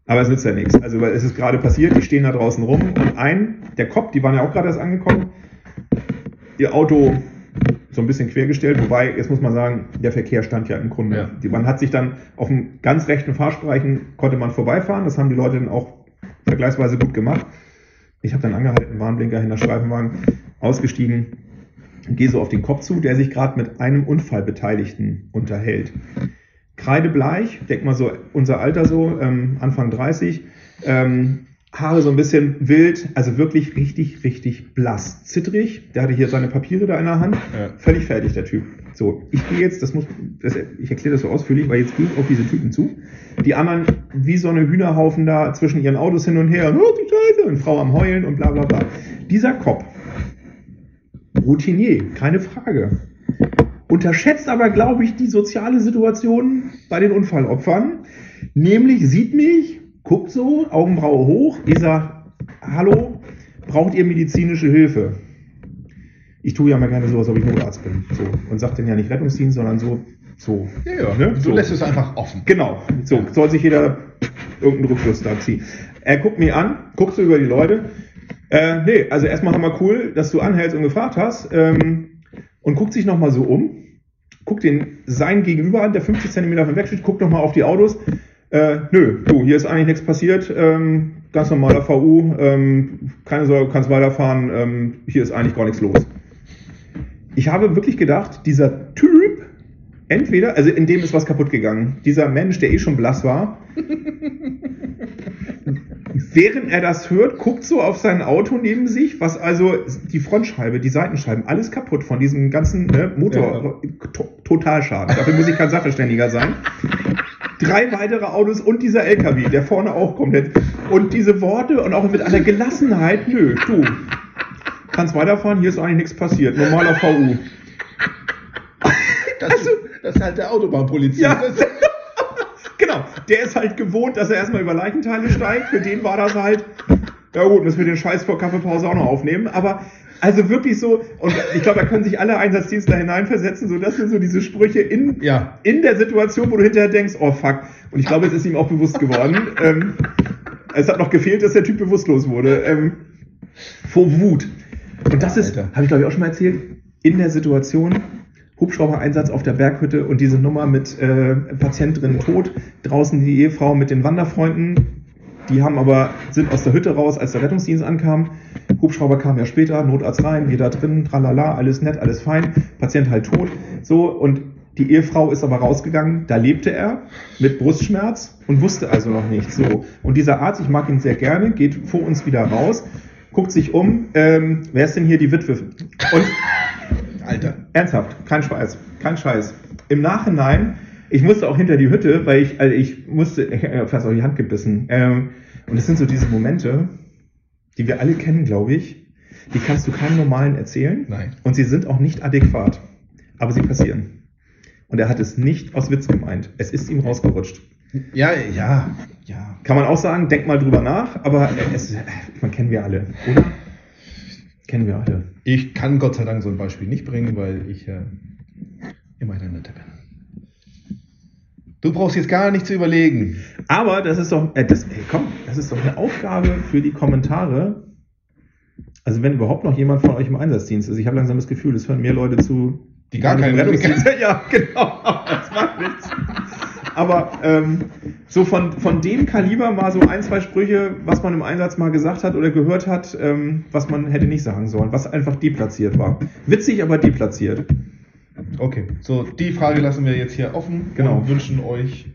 Aber es nützt ja nichts. Also, weil es ist gerade passiert, die stehen da draußen rum und ein, der Kopf, die waren ja auch gerade erst angekommen, ihr Auto so ein bisschen quergestellt, wobei, jetzt muss man sagen, der Verkehr stand ja im Grunde. Ja. Die, man hat sich dann auf dem ganz rechten Fahrspreichen konnte man vorbeifahren, das haben die Leute dann auch vergleichsweise gut gemacht. Ich habe dann angehalten, Warnblinker hinter Streifenwagen, ausgestiegen, gehe so auf den Kopf zu, der sich gerade mit einem Unfallbeteiligten unterhält. Kreidebleich, denk mal so unser Alter so, ähm, Anfang 30, ähm, Haare so ein bisschen wild, also wirklich richtig, richtig blass, zittrig. Der hatte hier seine Papiere da in der Hand, Ja. völlig fertig, der Typ. So, ich gehe jetzt, das muss, das, ich erkläre das so ausführlich, weil jetzt gehe ich auf diese Typen zu. Die anderen, wie so eine Hühnerhaufen da zwischen ihren Autos hin und her und oh, die Scheiße, und Frau am Heulen und bla bla bla. Dieser Cop, Routinier, keine Frage. Unterschätzt aber, glaube ich, die soziale Situation bei den Unfallopfern. Nämlich sieht mich, guckt so, Augenbraue hoch, ich sag, hallo, braucht ihr medizinische Hilfe? Ich tue ja mal gerne so, als ob ich Notarzt bin. So. Und sag dann ja nicht Rettungsdienst, sondern so, so. Ja, ja. Ne? Du So. lässt es einfach offen. Genau, so, soll sich jeder irgendeinen Rückschluss da ziehen. Er guckt mich an, guckt so über die Leute. Äh, nee, also erstmal haben wir cool, dass du anhältst und gefragt hast. Ähm, und guckt sich nochmal so um. Guckt den sein Gegenüber an, der 50 Zentimeter von weg steht, guckt nochmal auf die Autos. Äh, nö, du, hier ist eigentlich nichts passiert. Ähm, ganz normaler VU. Ähm, keine Sorge, kannst weiterfahren. Ähm, hier ist eigentlich gar nichts los. Ich habe wirklich gedacht, dieser Typ, entweder, also in dem ist was kaputt gegangen. Dieser Mensch, der eh schon blass war, während er das hört, guckt so auf sein Auto neben sich, was also die Frontscheibe, die Seitenscheiben, alles kaputt von diesem ganzen ne, Motor, to Totalschaden. Dafür muss ich kein Sachverständiger sein. Drei weitere Autos und dieser LKW, der vorne auch komplett. Und diese Worte und auch mit einer Gelassenheit, nö, du, kannst weiterfahren, hier ist eigentlich nichts passiert. Normaler VU. Das, ist, das ist halt der Autobahnpolizist. Ja. Genau, der ist halt gewohnt, dass er erstmal über Leichenteile steigt. Für den war das halt, ja gut, müssen wir den Scheiß vor Kaffeepause auch noch aufnehmen. Aber also wirklich so, und ich glaube, da können sich alle Einsatzdienstler hineinversetzen, so dass wir so diese Sprüche in, Ja. in der Situation, wo du hinterher denkst, oh fuck. Und ich glaube, es ist ihm auch bewusst geworden. ähm, es hat noch gefehlt, dass der Typ bewusstlos wurde. Ähm, vor Wut. Und das ist, habe ich glaube ich auch schon mal erzählt, in der Situation, Hubschrauber-Einsatz auf der Berghütte und diese Nummer mit äh, Patient drin tot, draußen die Ehefrau mit den Wanderfreunden, die haben aber, sind aus der Hütte raus, als der Rettungsdienst ankam. Hubschrauber kam ja später, Notarzt rein, wir da drin, tralala, alles nett, alles fein, Patient halt tot, so, und die Ehefrau ist aber rausgegangen, da lebte er mit Brustschmerz und wusste also noch nichts, so. Und dieser Arzt, ich mag ihn sehr gerne, geht vor uns wieder raus, guckt sich um, ähm, wer ist denn hier die Witwe? Und Alter. Ernsthaft, kein Scheiß, kein Scheiß. Im Nachhinein, ich musste auch hinter die Hütte, weil ich, also ich musste, ich habe fast auf die Hand gebissen. Ähm, und es sind so diese Momente, die wir alle kennen, glaube ich. die kannst du keinem Normalen erzählen. Nein. Und sie sind auch nicht adäquat. Aber sie passieren. Und er hat es nicht aus Witz gemeint. Es ist ihm rausgerutscht. Ja, ja, ja. Kann man auch sagen, denk mal drüber nach, aber es, man kennen wir alle, oder? Kennen wir alle. Ich kann Gott sei Dank so ein Beispiel nicht bringen, weil ich äh, immer der Nette bin. Du brauchst jetzt gar nicht zu überlegen. Aber das ist doch, äh, das, ey, komm, das ist doch eine Aufgabe für die Kommentare. Also wenn überhaupt noch jemand von euch im Einsatzdienst ist, ich habe langsam das Gefühl, es hören mehr Leute zu, Die gar keinen Rettungsdienst. Ja, genau. Das macht nichts. Aber ähm, so von, von dem Kaliber mal so ein, zwei Sprüche, was man im Einsatz mal gesagt hat oder gehört hat, ähm, was man hätte nicht sagen sollen, was einfach deplatziert war. Witzig, aber deplatziert. Okay, so die Frage lassen wir jetzt hier offen Genau. und wünschen euch,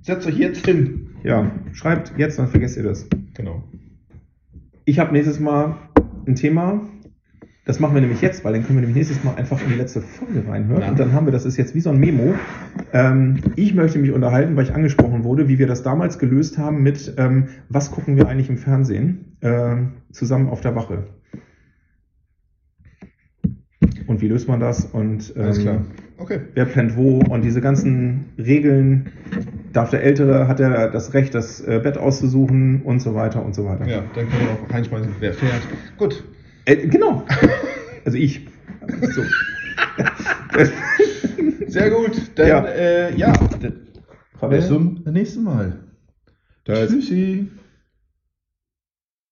setzt euch jetzt hin. Ja, schreibt jetzt, dann vergesst ihr das. Genau. Ich habe nächstes Mal ein Thema. Das machen wir nämlich jetzt, weil dann können wir nämlich nächstes Mal einfach in die letzte Folge reinhören. Ja. Und dann haben wir, das ist jetzt wie so ein Memo. Ähm, ich möchte mich unterhalten, weil ich angesprochen wurde, wie wir das damals gelöst haben mit, ähm, was gucken wir eigentlich im Fernsehen ähm, zusammen auf der Wache. Und wie löst man das? Und ähm, Alles klar. Okay. wer pennt wo und diese ganzen Regeln, darf der Ältere, hat er das Recht, das äh, Bett auszusuchen und so weiter und so weiter. Ja, dann können wir noch reinschmeißen, wer fährt. Gut. Äh, genau. Also ich. So. Sehr gut. Dann, Ja. äh, ja. Bis Bis zum nächsten Mal. Tschüss. Tschüssi.